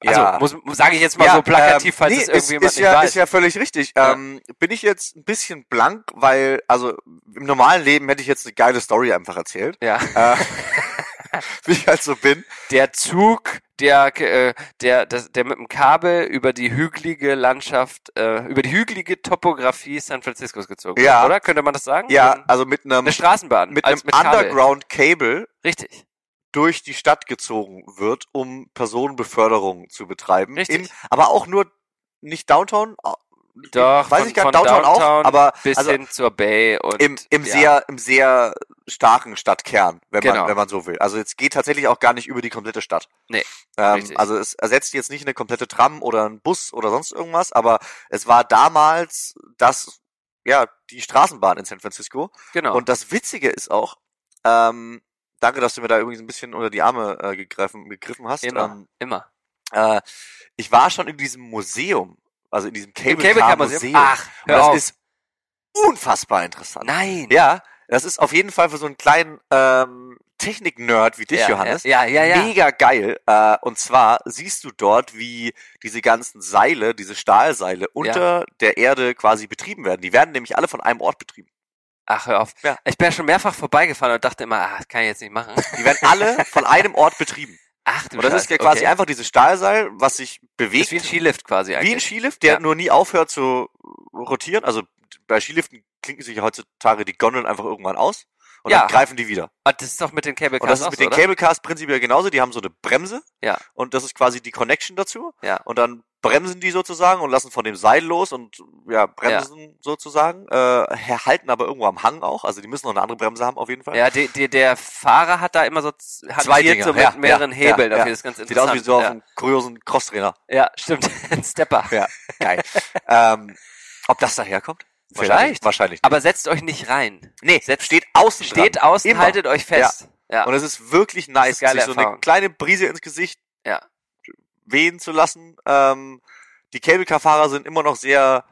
Also, ja. muss, sage ich jetzt mal Ja, so plakativ, ähm, falls nee, es irgendjemand ist, ist nicht ja, weiß. Ist ja völlig richtig. Ja. Ähm, bin ich jetzt ein bisschen blank, weil, also im normalen Leben hätte ich jetzt eine geile Story einfach erzählt. ja. Äh, <laughs> wie ich halt so bin. Der Zug, der, äh, der, das, der mit dem Kabel über die hügelige Landschaft, äh, über die hügelige Topografie San Franciscos gezogen Ja. wird, oder? Könnte man das sagen? Ja, So also mit einem, Eine Straßenbahn. mit einem mit. Underground Cable Richtig. durch die Stadt gezogen wird, um Personenbeförderung zu betreiben. Richtig. In, aber auch nur nicht Downtown, Doch, weiß von, ich gar nicht, Downtown, auch, aber bis also hin zur Bay und im, im ja. sehr, im sehr starken Stadtkern, wenn Genau. man, wenn man so will. Also es geht tatsächlich auch gar nicht über die komplette Stadt. Nee, Ähm, also es ersetzt jetzt nicht eine komplette Tram oder einen Bus oder sonst irgendwas, aber es war damals das, ja, die Straßenbahn in San Francisco. genau. Und das Witzige ist auch, ähm, danke, dass du mir da übrigens ein bisschen unter die Arme äh, gegriffen, gegriffen hast. immer, Ähm, immer. äh, ich war schon in diesem Museum, also in diesem Cable, Cable Car Museum. Museum. Ach, hör das auf. ist unfassbar interessant. Nein. Ja, das ist auf jeden Fall für so einen kleinen ähm, Technik-Nerd wie dich, ja, Johannes. Ja, ja, ja. Mega geil. Äh, und zwar siehst du dort, wie diese ganzen Seile, diese Stahlseile unter der Erde quasi betrieben werden. Die werden nämlich alle von einem Ort betrieben. Ach, hör auf. Ja. Ich bin ja schon mehrfach vorbeigefahren und dachte immer, ah, das kann ich jetzt nicht machen. Die werden alle von einem Ort betrieben. Ach du Und das ist Scheiße, ja quasi okay. einfach dieses Stahlseil, was sich Das bewegt. ist wie ein Skilift quasi eigentlich. Wie ein Skilift, der Ja. nur nie aufhört zu rotieren. Also bei Skiliften klinken sich ja heutzutage die Gondeln einfach irgendwann aus und Ja. dann greifen die wieder. Ah, das ist doch mit den Cable Und das ist mit so, den oder? Cable Cars prinzipiell genauso. Die haben so eine Bremse. Ja. Und das ist quasi die Connection dazu. Ja. Und dann bremsen die sozusagen und lassen von dem Seil los und ja, bremsen sozusagen. Äh, halten aber irgendwo am Hang auch. Also die müssen noch eine andere Bremse haben auf jeden Fall. Ja, die, die, der Fahrer hat da immer so z- hantiert Dinger, so mit ja, mehreren ja, Hebeln. ja, ja. Das ist ganz Sieht interessant. aus wie so auf ja. einem kuriosen Crosstrainer. ja, stimmt. <laughs> Ein Stepper. Ja, geil. <laughs> ähm, ob das daherkommt? Vielleicht. Wahrscheinlich, wahrscheinlich nicht. Aber setzt euch nicht rein. nee, setzt- steht außen Steht dran. außen, Immer. haltet euch fest. Ja. Und es ist wirklich nice, geile sich so eine kleine Brise ins Gesicht Ja. wehen zu lassen. Ähm, die Cable Car Fahrer sind immer noch sehr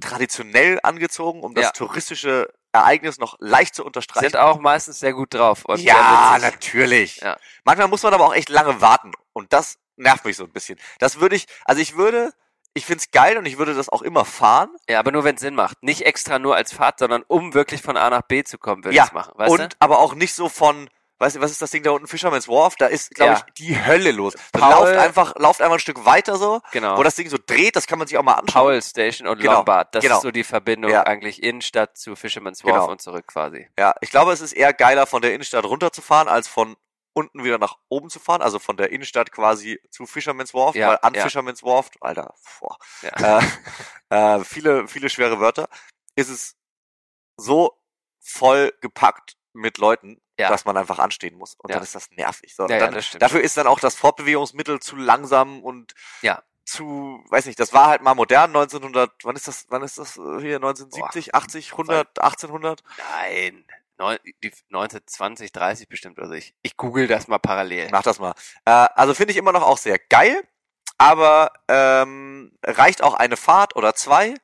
traditionell angezogen, um das Ja. touristische Ereignis noch leicht zu unterstreichen. Sind auch meistens sehr gut drauf. Ja, natürlich. Ja. Manchmal muss man aber auch echt lange warten und das nervt mich so ein bisschen. Das würde ich, also ich würde, ich find's geil und ich würde das auch immer fahren. Ja, aber nur wenn es Sinn macht. Nicht extra nur als Fahrt, sondern um wirklich von A nach B zu kommen, würde Ja, ich machen. Weißt und du? aber auch nicht so von, weißt du, was ist das Ding da unten, Fisherman's Wharf? Da ist, glaube Ja. ich, die Hölle los. Paul- lauft einfach, lauft einfach ein Stück weiter so, Genau. wo das Ding so dreht, das kann man sich auch mal anschauen. Powell Station und Genau, Lombard. Das genau. ist so die Verbindung Ja. eigentlich Innenstadt zu Fisherman's Wharf Genau. und zurück quasi. Ja, ich glaube, es ist eher geiler, von der Innenstadt runterzufahren, als von unten wieder nach oben zu fahren, also von der Innenstadt quasi zu Fisherman's Wharf, Ja, weil an ja. Fisherman's Wharf, Alter, boah, Ja. äh, äh, viele, viele schwere Wörter, ist es so voll gepackt mit Leuten, Ja. dass man einfach anstehen muss. Und dann ist das nervig. So, dann, das dafür ist dann auch das Fortbewegungsmittel zu langsam und Ja. zu, weiß nicht, das war halt mal modern, 1900, wann ist das, wann ist das äh, hier, 1970, 80, 100, 1800? Nein. Neun, die 1920, 30 bestimmt. Also ich, ich google das mal parallel. Mach das mal. Äh, also finde ich immer noch auch sehr geil, aber ähm, reicht auch eine Fahrt oder zwei.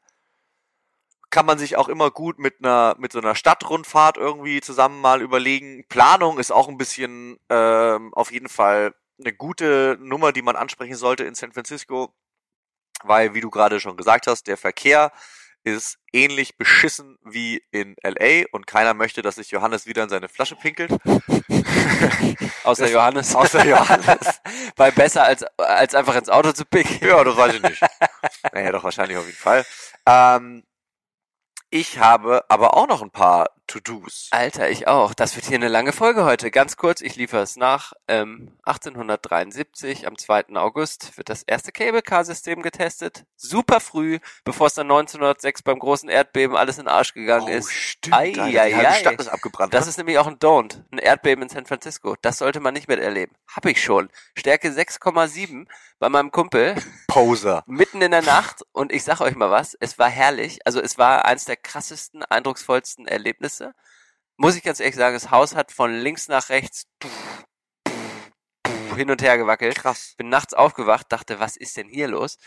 Kann man sich auch immer gut mit einer mit so einer Stadtrundfahrt irgendwie zusammen mal überlegen. Planung ist auch ein bisschen ähm, auf jeden Fall eine gute Nummer, die man ansprechen sollte in San Francisco, weil wie du gerade schon gesagt hast, der Verkehr ist ähnlich beschissen wie in LA und keiner möchte, dass sich Johannes wieder in seine Flasche pinkelt. <laughs> Außer Das- Johannes. <laughs> außer Johannes. Weil besser als, als einfach ins Auto zu picken. Ja, das weiß ich nicht. naja, doch wahrscheinlich auf jeden Fall. Ähm, ich habe aber auch noch ein paar To-Dos. Alter, ich auch. Das wird hier eine lange Folge heute. Ganz kurz, ich liefere es nach. Ähm, 1873, am 2. August, wird das erste Cable-Car-System getestet. Super früh, bevor es dann 1906 beim großen Erdbeben alles in den Arsch gegangen ist. Oh, stimmt. Ei, Alter, die ei, halbe ei. Stadt ist abgebrannt. Das ne? ist nämlich auch ein Don't. Ein Erdbeben in San Francisco. Das sollte man nicht miterleben. Hab ich schon. Stärke 6,7 bei meinem Kumpel. Poser. Mitten in der Nacht. Und ich sag euch mal was. Es war herrlich. Also es war eins der krassesten, eindrucksvollsten Erlebnisse. Muss ich ganz ehrlich sagen, das Haus hat von links nach rechts hin und her gewackelt. Krass. Bin nachts aufgewacht, dachte, was ist denn hier los?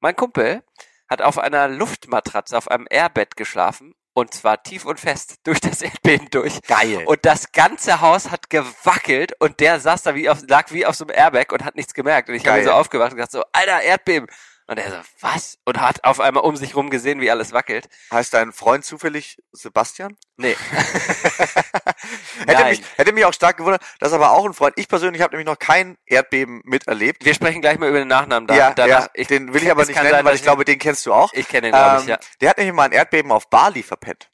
Mein Kumpel hat auf einer Luftmatratze, auf einem Airbett geschlafen. Und zwar tief und fest <laughs> durch das Erdbeben durch. Geil. Und das ganze Haus hat gewackelt und der saß da wie auf, lag wie auf so einem Airbag und hat nichts gemerkt. Und ich habe so aufgewacht und gedacht so, Alter, Erdbeben. Und er so, was? Und hat auf einmal um sich rum gesehen, wie alles wackelt. heißt dein Freund zufällig Sebastian? Nee. <laughs> <laughs> Hätte mich, hätte mich auch stark gewundert. Das ist aber auch ein Freund. Ich persönlich habe nämlich noch kein Erdbeben miterlebt. Wir sprechen gleich mal über den Nachnamen da. ja, danach. ja, den will ich aber <laughs> nicht nennen, sein, weil ich glaube, den kennst du auch. Ich kenne ihn, glaube ich, Ähm, ja. Der hat nämlich mal ein Erdbeben auf Bali verpennt.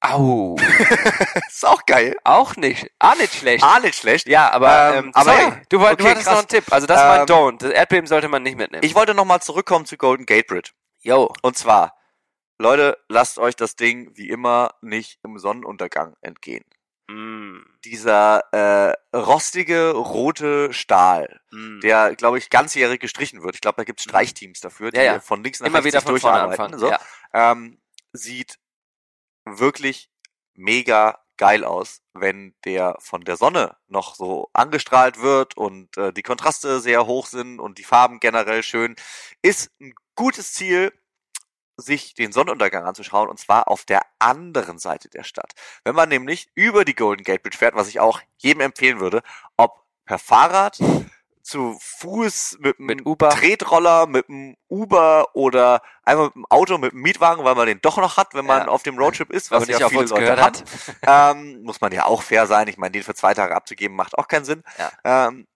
Au. <laughs> ist auch geil. Auch nicht. Auch nicht schlecht. Ah, nicht schlecht. Ja, aber, Ähm, ähm, aber sorry, du, woll- okay, du hattest krass. noch einen Tipp. Also das war ein Ähm, Don't. Das Erdbeben sollte man nicht mitnehmen. Ich wollte nochmal zurückkommen zu Golden Gate Bridge. Yo. Und zwar, Leute, lasst euch das Ding wie immer nicht im Sonnenuntergang entgehen. Mm, Dieser äh, rostige rote Stahl, mm. der, glaube ich, ganzjährig gestrichen wird. Ich glaube, da gibt es Streichteams dafür, die Ja, ja. von links nach Immer rechts wieder von durcharbeiten. anfangen. So. Ja. Ähm, sieht wirklich mega geil aus, wenn der von der Sonne noch so angestrahlt wird und äh, die Kontraste sehr hoch sind und die Farben generell schön. Ist ein gutes Ziel, sich den Sonnenuntergang anzuschauen und zwar auf der anderen Seite der Stadt. Wenn man nämlich über die Golden Gate Bridge fährt, was ich auch jedem empfehlen würde, ob per Fahrrad, zu Fuß, mit einem Mit Uber. Tretroller, mit einem Uber oder einfach mit dem Auto, mit dem Mietwagen, weil man den doch noch hat, wenn man Ja. auf dem Roadtrip ist, was nicht ja auf viele Leute gehört haben. hat. <laughs> ähm, muss man ja auch fair sein. Ich meine, den für zwei Tage abzugeben macht auch keinen Sinn. Ja. Ähm,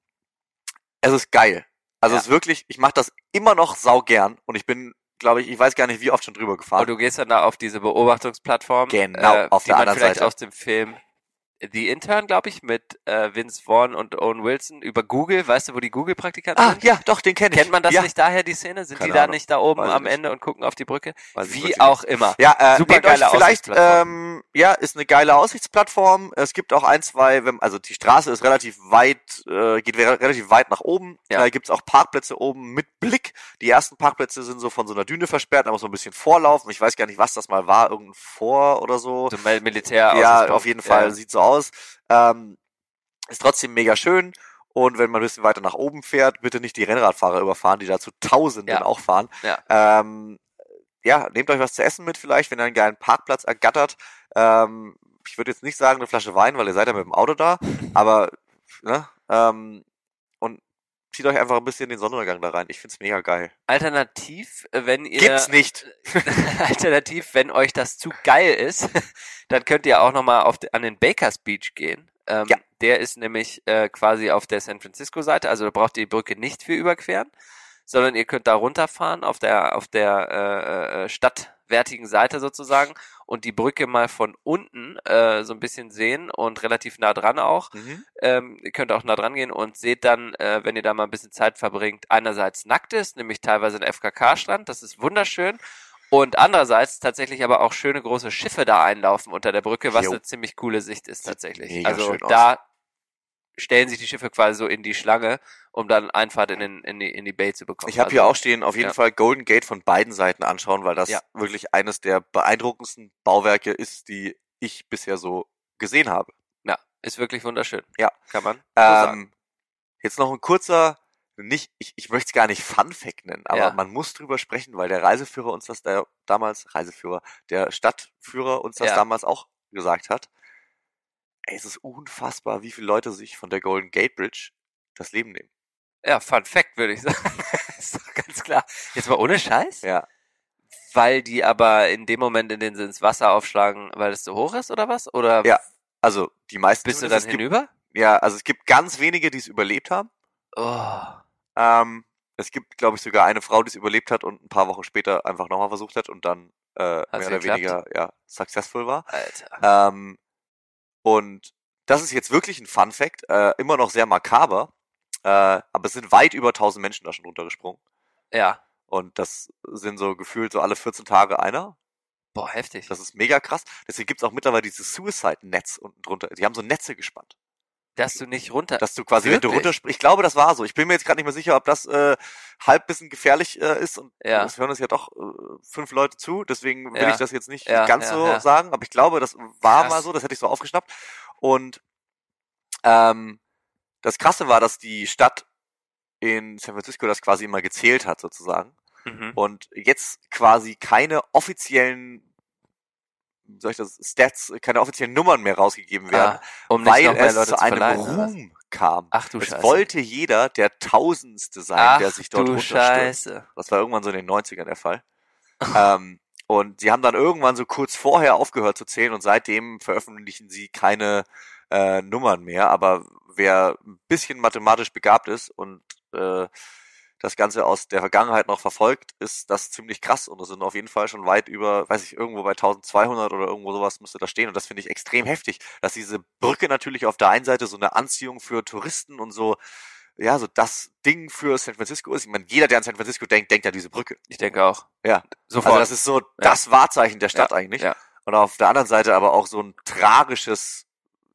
es ist geil. Also Ja. es ist wirklich, ich mache das immer noch sau gern und ich bin, glaube ich, ich weiß gar nicht, wie oft schon drüber gefahren. Und du gehst dann da auf diese Beobachtungsplattform. Genau, äh, auf die der man anderen vielleicht Seite. aus dem Film The Intern, glaube ich, mit äh, Vince Vaughn und Owen Wilson über Google. Weißt du, wo die Google-Praktikanten Ah, sind? ja, doch, den kenne ich. Kennt man das ja. nicht daher, die Szene? Sind Keine die da Ahnung. nicht da oben Weiß am nicht. Ende und gucken auf die Brücke? Weiß Wie auch immer. Ja, äh, Super geile vielleicht, Aussichtsplattform. ähm, ja, ist eine geile Aussichtsplattform. Es gibt auch ein, zwei, wenn, also die Straße ist relativ weit, äh, geht re- relativ weit nach oben. Ja. Da gibt's auch Parkplätze oben mit Blick. Die ersten Parkplätze sind so von so einer Düne versperrt, da muss man ein bisschen vorlaufen. Ich weiß gar nicht, was das mal war, irgendein Vor oder so. So Mil- Militär Ja, auf jeden Fall, Ja. sieht so aus. Ähm, ist trotzdem mega schön. Und wenn man ein bisschen weiter nach oben fährt, bitte nicht die Rennradfahrer überfahren, die da zu Tausenden Ja. auch fahren. Ja. Ähm, ja, nehmt euch was zu essen mit vielleicht, wenn ihr einen geilen Parkplatz ergattert. Ähm, ich würde jetzt nicht sagen eine Flasche Wein, weil ihr seid ja mit dem Auto da, <laughs> aber ne, ähm, zieht euch einfach ein bisschen den Sonnenuntergang da rein. Ich find's mega geil. Alternativ, äh, wenn ihr Gibt's nicht. <laughs> Alternativ, wenn euch das zu geil ist, <laughs> dann könnt ihr auch nochmal auf an den Bakers Beach gehen. Ähm, Ja. Der ist nämlich äh, quasi auf der San Francisco Seite, also da braucht ihr die Brücke nicht für überqueren, sondern ihr könnt da runterfahren auf der auf der äh, äh, stadtwertigen Seite sozusagen und die Brücke mal von unten äh, so ein bisschen sehen und relativ nah dran auch. Mhm. Ähm, ihr könnt auch nah dran gehen und seht dann, äh, wenn ihr da mal ein bisschen Zeit verbringt, einerseits nackt ist, nämlich teilweise ein FKK-Strand, das ist wunderschön. Und andererseits tatsächlich aber auch schöne große Schiffe da einlaufen unter der Brücke, was Jo. eine ziemlich coole Sicht ist tatsächlich. mega also schön aus. Stellen sich die Schiffe quasi so in die Schlange, um dann Einfahrt in, den, in, die, in die Bay zu bekommen. Ich habe also, hier auch stehen, auf jeden ja. Fall Golden Gate von beiden Seiten anschauen, weil das Ja. wirklich eines der beeindruckendsten Bauwerke ist, die ich bisher so gesehen habe. Ja, ist wirklich wunderschön. Ja. Kann man. Ähm, jetzt noch ein kurzer, nicht, ich, ich möchte es gar nicht Fun Fact nennen, aber Ja. man muss drüber sprechen, weil der Reiseführer uns das da, damals, Reiseführer, der Stadtführer uns das damals auch gesagt hat. Ey, es ist unfassbar, wie viele Leute sich von der Golden Gate Bridge das Leben nehmen. Ja, Fun Fact würde ich <laughs> sagen. ist doch ganz klar. Jetzt mal ohne Scheiß? Ja. Weil die aber in dem Moment, in dem sie ins Wasser aufschlagen, weil es so hoch ist oder was? Oder Ja. Also, die meisten. bist du dann es gibt, hinüber? Ja, also es gibt ganz wenige, die es überlebt haben. Oh. Ähm, es gibt, glaube ich, sogar eine Frau, die es überlebt hat und ein paar Wochen später einfach nochmal versucht hat und dann äh, mehr Hat's oder geklappt? weniger ja, successful war. Alter. Ähm, und das ist jetzt wirklich ein Fun Fact, äh, immer noch sehr makaber, äh, aber es sind weit über 1000 Menschen da schon runtergesprungen. Ja. Und das sind so gefühlt so alle 14 Tage einer. Boah, heftig. Das ist mega krass. Deswegen gibt's auch mittlerweile dieses Suicide-Netz unten drunter. Die haben so Netze gespannt. Dass du nicht runter. Dass du quasi, wenn du Wirklich? runterspringst, ich glaube, das war so. Ich bin mir jetzt gerade nicht mehr sicher, ob das äh, halb bisschen gefährlich äh, ist und Ja. es hören uns ja doch äh, fünf Leute zu, deswegen will Ja. ich das jetzt nicht Ja, ganz so sagen, aber ich glaube, das war Krass. mal so, das hätte ich so aufgeschnappt. Und ähm, das Krasse war, dass die Stadt in San Francisco das quasi immer gezählt hat, sozusagen. mhm. Und jetzt quasi keine offiziellen soll ich das, Stats, keine offiziellen Nummern mehr rausgegeben werden, ah, um weil es Leute zu einem? Ruhm kam. Ach du Es Scheiße. wollte jeder der Tausendste sein, Ach der sich dort du. Scheiße. Das war irgendwann so in den 90ern der Fall. ähm, und sie haben dann irgendwann so kurz vorher aufgehört zu zählen und seitdem veröffentlichen sie keine äh, Nummern mehr. Aber wer ein bisschen mathematisch begabt ist und äh, das Ganze aus der Vergangenheit noch verfolgt, ist das ziemlich krass. Und es sind auf jeden Fall schon weit über, weiß ich, irgendwo bei 1200 oder irgendwo sowas müsste da stehen. Und das finde ich extrem heftig, dass diese Brücke natürlich auf der einen Seite so eine Anziehung für Touristen und so, ja, so das Ding für San Francisco ist. Ich meine, jeder, der an San Francisco denkt, denkt an diese Brücke. Ich denke auch. Ja. Sofort. Also das ist so das Wahrzeichen der Stadt Ja, eigentlich. ja. Und auf der anderen Seite aber auch so ein tragisches,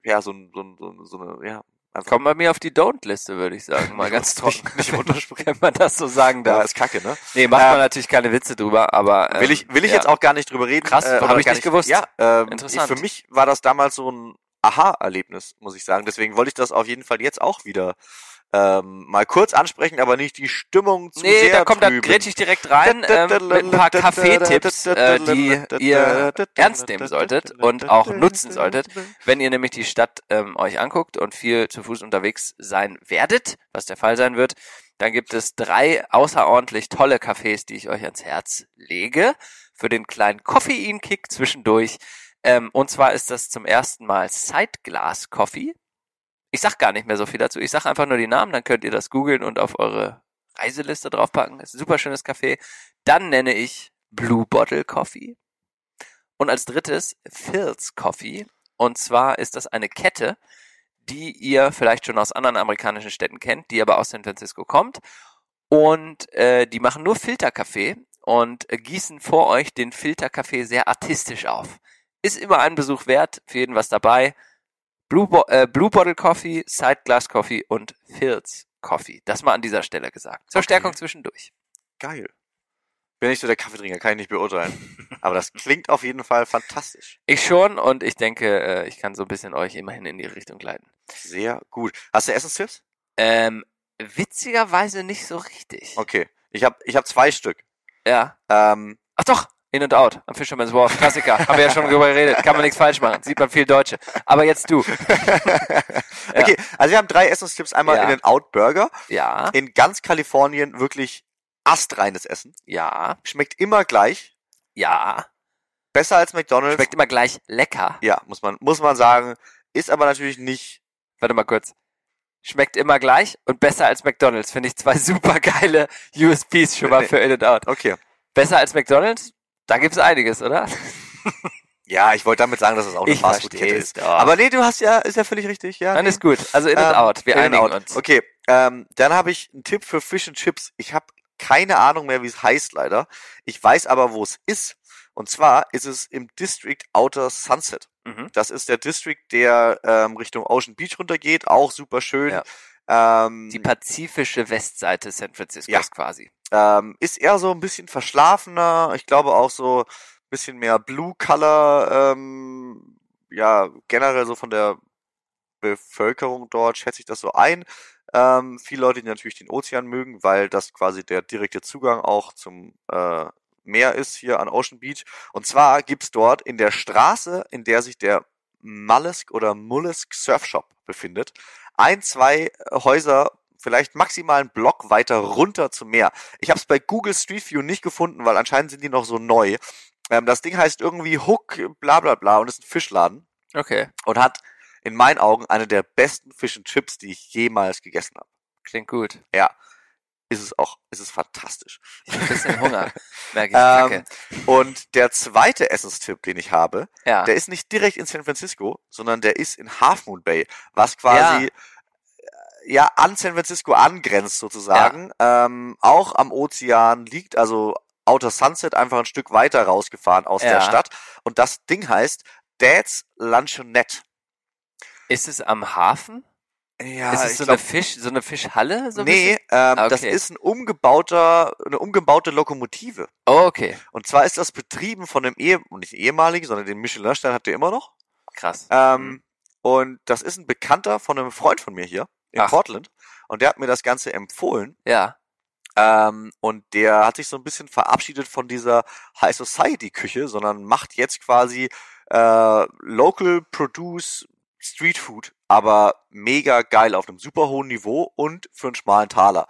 ja, so ein, so, ein, so, ein, so eine, ja, einfach. Kommt bei mir auf die Don't-Liste, würde ich sagen. Mal Nicht ganz <laughs> trocken. nicht runterspringen. Wenn man das so sagen Ja, darf. ist kacke, ne? Nee, macht Ähm, man natürlich keine Witze drüber, aber. Ähm, Will ich, will ich ja. jetzt auch gar nicht drüber reden. Krass, äh, hab oder ich nicht gewusst. Ja, ähm, Interessant. Ich, für mich war das damals so ein Aha-Erlebnis, muss ich sagen. Deswegen wollte ich das auf jeden Fall jetzt auch wieder ähm, mal kurz ansprechen, aber nicht die Stimmung zu Nee, sehr da kommt, da trüben. grätsch ich direkt rein ähm, mit ein paar Kaffeetipps, äh, die ihr ernst nehmen solltet und auch nutzen solltet, wenn ihr nämlich die Stadt ähm, euch anguckt und viel zu Fuß unterwegs sein werdet, was der Fall sein wird, dann gibt es drei außerordentlich tolle Cafés, die ich euch ans Herz lege, für den kleinen Koffeinkick zwischendurch. Ähm, und zwar ist das zum ersten Mal Sideglass Coffee. Ich sag gar nicht mehr so viel dazu. Ich sag einfach nur die Namen, dann könnt ihr das googeln und auf eure Reiseliste draufpacken. Ist ein super schönes Café. Dann nenne ich Blue Bottle Coffee. Und als drittes Phil's Coffee. Und zwar ist das eine Kette, die ihr vielleicht schon aus anderen amerikanischen Städten kennt, die aber aus San Francisco kommt. Und äh, die machen nur Filterkaffee und äh, gießen vor euch den Filterkaffee sehr artistisch auf. Ist immer ein Besuch wert, für jeden was dabei. Blue, Bo äh, Blue Bottle Coffee, Side Glass Coffee und Filz Coffee. Das mal an dieser Stelle gesagt. Zur Okay. Stärkung zwischendurch. Geil. Bin nicht so der Kaffeetrinker, kann ich nicht beurteilen. <laughs> Aber das klingt auf jeden Fall fantastisch. Ich schon und ich denke, äh, ich kann so ein bisschen euch immerhin in die Richtung leiten. Sehr gut. Hast du Essenstipps? Ähm, witzigerweise nicht so richtig. Okay. Ich habe ich hab zwei Stück. Ja. Ähm, Ach doch, In and Out am Fisherman's Wharf. Klassiker. Haben wir ja schon drüber geredet. Kann man nichts falsch machen. Sieht man viel Deutsche. Aber jetzt du. <laughs> okay, also wir haben drei Essenstipps. Einmal Ja. in den Out Burger. Ja, In ganz Kalifornien wirklich astreines Essen. ja, Schmeckt immer gleich. ja. Besser als McDonald's. Schmeckt immer gleich lecker. ja, muss man, muss man sagen. Ist aber natürlich nicht. Warte mal kurz. Schmeckt immer gleich und besser als McDonald's. Finde ich zwei <laughs> super geile USPs schon mal für In and Out. Okay. Besser als McDonald's? Da gibt's einiges, oder? <laughs> Ja, ich wollte damit sagen, dass es auch eine Fastfood-Kette ist. doch. Aber nee, du hast ja, ist ja völlig richtig. Ja, Dann nee. ist gut. Also In and Ähm, Out. Wir In and einigen Out. uns. Okay, ähm, dann habe ich einen Tipp für Fish and Chips. Ich habe keine Ahnung mehr, wie es heißt leider. Ich weiß aber, wo es ist. Und zwar ist es im District Outer Sunset. Mhm. Das ist der District, der ähm, Richtung Ocean Beach runtergeht. Auch super schön. Ja. Ähm, Die pazifische Westseite San Franciscos Ja. quasi. ähm, ist eher so ein bisschen verschlafener. Ich glaube auch so ein bisschen mehr Blue Color. Ähm, ja, generell so von der Bevölkerung dort schätze ich das so ein. Ähm, viele Leute, die natürlich den Ozean mögen, weil das quasi der direkte Zugang auch zum äh, Meer ist hier an Ocean Beach. Und zwar gibt's dort in der Straße, in der sich der Mollusk oder Mollusk Surf Shop befindet, ein, zwei Häuser, vielleicht maximal einen Block weiter runter zum Meer. Ich habe es bei Google Street View nicht gefunden, weil anscheinend sind die noch so neu. Ähm, das Ding heißt irgendwie Hook, bla bla bla und ist ein Fischladen Okay. und hat in meinen Augen eine der besten Fish and Chips, die ich jemals gegessen habe. Klingt gut. Ja, ist es auch. Es ist fantastisch. Ich hab ein bisschen <laughs> Hunger. Merke ich. Kacke. Ähm, und der zweite Essenstipp, den ich habe, Ja. der ist nicht direkt in San Francisco, sondern der ist in Half Moon Bay, was quasi ja, ja an San Francisco angrenzt sozusagen, ähm, auch am Ozean liegt, also Outer Sunset einfach ein Stück weiter rausgefahren aus der Ja. Stadt. Und das Ding heißt Dad's Luncheonette. Ist es am Hafen? Ja, ist es so glaub, eine Fisch, so eine Fischhalle? So ein nee, ähm, Ah, das okay. ist ein umgebauter, eine umgebaute Lokomotive. Oh, okay. Und zwar ist das betrieben von einem Ehe, nicht ehemaligen, sondern den Michelin-Stern hat der immer noch. Krass. Ähm, Mhm. Und das ist ein Bekannter von einem Freund von mir hier in Ach. Portland. Und der hat mir das Ganze empfohlen. Ja. Ähm, und der hat sich so ein bisschen verabschiedet von dieser High Society Küche, sondern macht jetzt quasi äh, Local Produce Street Food, aber mega geil auf einem super hohen Niveau und für einen schmalen Taler.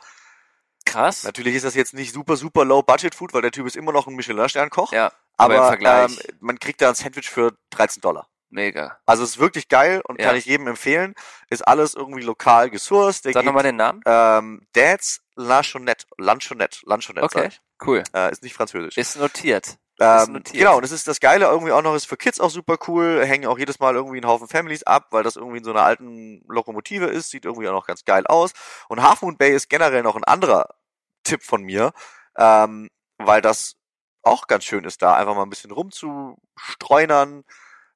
Krass. Natürlich ist das jetzt nicht super, super low Budget Food, weil der Typ ist immer noch ein Michelin-Stern-Koch. Ja. aber im aber Vergleich. ähm, man kriegt da ein Sandwich für 13 Dollar. Mega. Also es ist wirklich geil und Ja. kann ich jedem empfehlen. Ist alles irgendwie lokal gesourced. Der Sag nochmal den Namen. ähm, Dad's. Lunchonette. Lunchonette, sag Okay. Cool. Äh, ist nicht französisch. Ist notiert. Ähm, genau, und es ist das Geile irgendwie auch noch, ist für Kids auch super cool. Hängen auch jedes Mal irgendwie einen Haufen Families ab, weil das irgendwie in so einer alten Lokomotive ist. Sieht irgendwie auch noch ganz geil aus. Und Half Moon Bay ist generell noch ein anderer Tipp von mir, ähm, weil das auch ganz schön ist, da einfach mal ein bisschen rumzustreunern,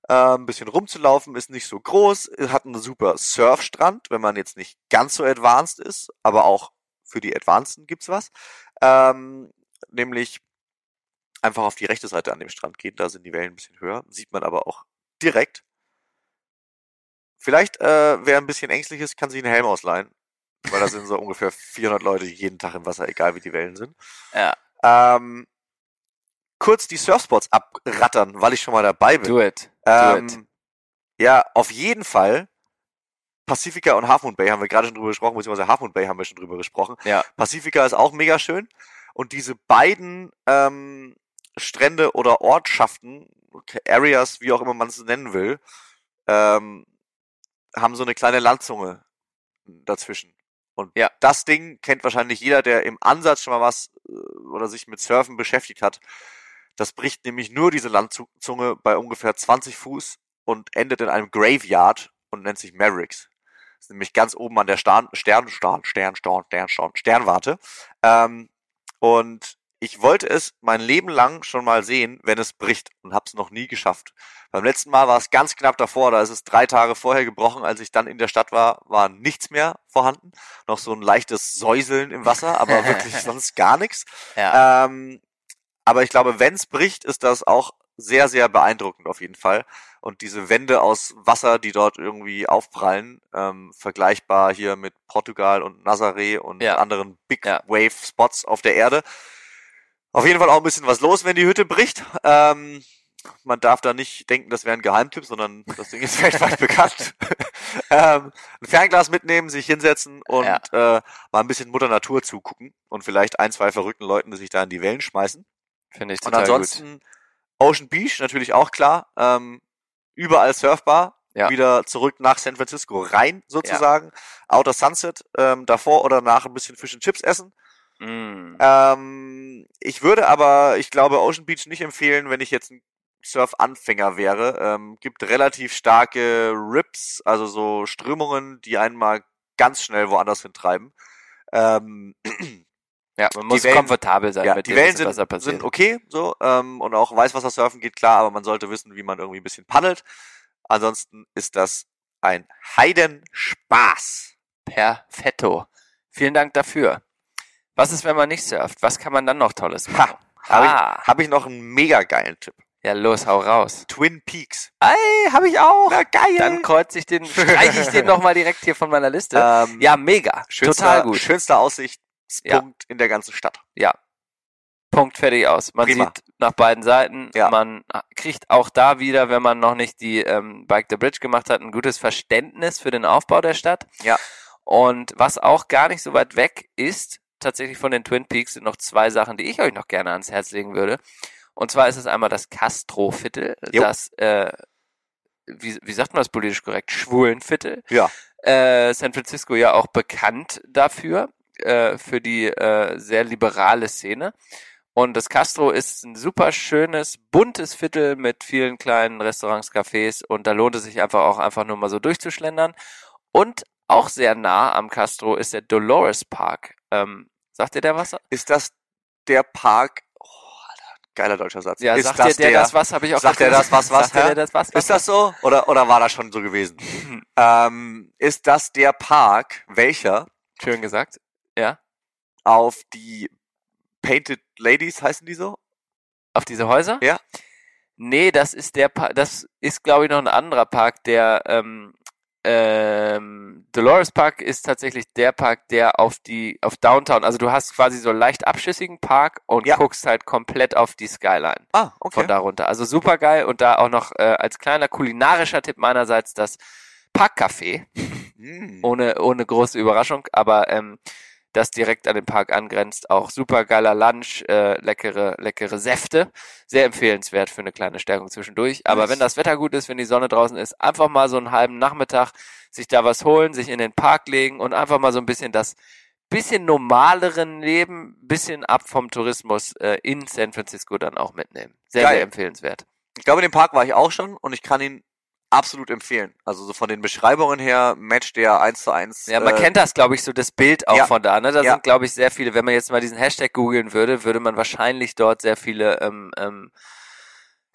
äh, ein bisschen rumzulaufen, ist nicht so groß, hat einen super Surfstrand, wenn man jetzt nicht ganz so advanced ist, aber auch für die Advanceden gibt's was. Ähm, nämlich einfach auf die rechte Seite an dem Strand gehen, da sind die Wellen ein bisschen höher, sieht man aber auch direkt. Vielleicht, äh, wer ein bisschen ängstlich ist, kann sich einen Helm ausleihen, weil da sind so ungefähr 400 Leute jeden Tag im Wasser, egal wie die Wellen sind. Ja. Ähm, kurz die Surfspots abrattern, weil ich schon mal dabei bin. Do it. Do it. Ähm, ja, auf jeden Fall. Pacifica und Half Moon Bay haben wir gerade schon drüber gesprochen, beziehungsweise Half Moon Bay haben wir schon drüber gesprochen. Ja. Pacifica ist auch mega schön. Und diese beiden ähm, Strände oder Ortschaften, Areas, wie auch immer man es nennen will, ähm, haben so eine kleine Landzunge dazwischen. Und Ja. das Ding kennt wahrscheinlich jeder, der im Ansatz schon mal was äh, oder sich mit Surfen beschäftigt hat. Das bricht nämlich nur diese Landzunge bei ungefähr 20 Fuß und endet in einem Graveyard und nennt sich Mavericks. Das ist nämlich ganz oben an der Stern, Stern, Stern, Stern, Stern, Stern, Stern, Sternwarte. Ähm, und ich wollte es mein Leben lang schon mal sehen, wenn es bricht und habe es noch nie geschafft. Beim letzten Mal war es ganz knapp davor, da ist es drei Tage vorher gebrochen, als ich dann in der Stadt war, war nichts mehr vorhanden. Noch so ein leichtes Säuseln im Wasser, aber <laughs> wirklich sonst gar nichts. Ja. Ähm, aber ich glaube, wenn es bricht, ist das auch sehr, sehr beeindruckend auf jeden Fall. Und diese Wände aus Wasser, die dort irgendwie aufprallen, ähm, vergleichbar hier mit Portugal und Nazaré und Ja. anderen Big Ja. Wave Spots auf der Erde. Auf jeden Fall auch ein bisschen was los, wenn die Hütte bricht. Ähm, man darf da nicht denken, das wäre ein Geheimtipp, sondern das Ding ist <laughs> weltweit bekannt. <laughs> ähm, ein Fernglas mitnehmen, sich hinsetzen und Ja. äh, mal ein bisschen Mutter Natur zugucken und vielleicht ein, zwei verrückten Leuten, die sich da in die Wellen schmeißen. Finde ich Und total gut. ansonsten Ocean Beach natürlich auch klar. Ähm, überall surfbar. Ja. Wieder zurück nach San Francisco rein sozusagen. Outer Sunset ähm, davor oder nach ein bisschen Fish and Chips essen. Mm. Ähm, ich würde aber, ich glaube, Ocean Beach nicht empfehlen, wenn ich jetzt ein Surf-Anfänger wäre. Ähm, gibt relativ starke Rips, also so Strömungen, die einen mal ganz schnell woanders hintreiben. Ähm, <clears throat> Ja, man muss Wellen- komfortabel sein ja, die Wellen sind, sind okay, so, ähm, und auch Weißwassersurfen geht klar, aber man sollte wissen, wie man irgendwie ein bisschen paddelt. Ansonsten ist das ein Heidenspaß. Perfetto. Vielen Dank dafür. Was ist, wenn man nicht surft? Was kann man dann noch Tolles machen? Ha, habe Ah. ich, hab ich noch einen mega geilen Tipp. Ja, los, hau raus. Twin Peaks. Ey, hab ich auch. Na, geil. Dann kreuze ich den, streiche ich den nochmal direkt hier von meiner Liste. ähm, ja, mega. schönster, Total gut. Schönster Aussichtspunkt in der ganzen Stadt. Ja. Punkt fertig aus. Man Prima. sieht nach beiden Seiten. Ja. Man kriegt auch da wieder, wenn man noch nicht die ähm, Bike the Bridge gemacht hat, ein gutes Verständnis für den Aufbau der Stadt. Ja. Und was auch gar nicht so weit weg ist, tatsächlich von den Twin Peaks sind noch zwei Sachen, die ich euch noch gerne ans Herz legen würde. Und zwar ist es einmal das Castro-Viertel, das, äh, wie, wie sagt man das politisch korrekt, Schwulenviertel. Ja. Äh, San Francisco ja auch bekannt dafür, äh, für die äh, sehr liberale Szene. Und das Castro ist ein super schönes, buntes Viertel mit vielen kleinen Restaurants, Cafés und da lohnt es sich einfach auch einfach nur mal so durchzuschlendern. Und auch sehr nah am Castro ist der Dolores Park. Ähm, sagt ihr der was? Ist das der Park? Oh, Alter, geiler deutscher Satz. Ja, ist sagt das dir der, das was? Habe ich auch sagt der das gesagt. was, was, Sagt dir der das was? was? Ist das so? Oder, oder war das schon so gewesen? ähm, ist das der Park, welcher schön gesagt? Ja. auf die Painted Ladies heißen die so? Auf diese Häuser? Ja. Nee, das ist der Pa- das ist glaube ich noch ein anderer Park, der ähm, ähm, Dolores Park ist tatsächlich der Park, der auf die auf Downtown, also du hast quasi so leicht abschüssigen Park und Ja. guckst halt komplett auf die Skyline Ah, okay. von da runter. Also super geil und da auch noch äh, als kleiner kulinarischer Tipp meinerseits das Parkcafé, Hm. <laughs> ohne ohne große Überraschung, aber ähm, das direkt an den Park angrenzt. Auch super geiler Lunch, äh, leckere, leckere Säfte. Sehr empfehlenswert für eine kleine Stärkung zwischendurch. Aber Nice. wenn das Wetter gut ist, wenn die Sonne draußen ist, einfach mal so einen halben Nachmittag sich da was holen, sich in den Park legen und einfach mal so ein bisschen das bisschen normaleren Leben, bisschen ab vom Tourismus äh, in San Francisco dann auch mitnehmen. Sehr, Geil. sehr empfehlenswert. Ich glaube, in dem Park war ich auch schon und ich kann ihn absolut empfehlen. Also so von den Beschreibungen her matcht der eins zu eins. Ja, man äh, kennt das, glaube ich, so das Bild auch ja. von da. Ne? Da Ja. sind, glaube ich, sehr viele. Wenn man jetzt mal diesen Hashtag googeln würde, würde man wahrscheinlich dort sehr viele ähm, ähm,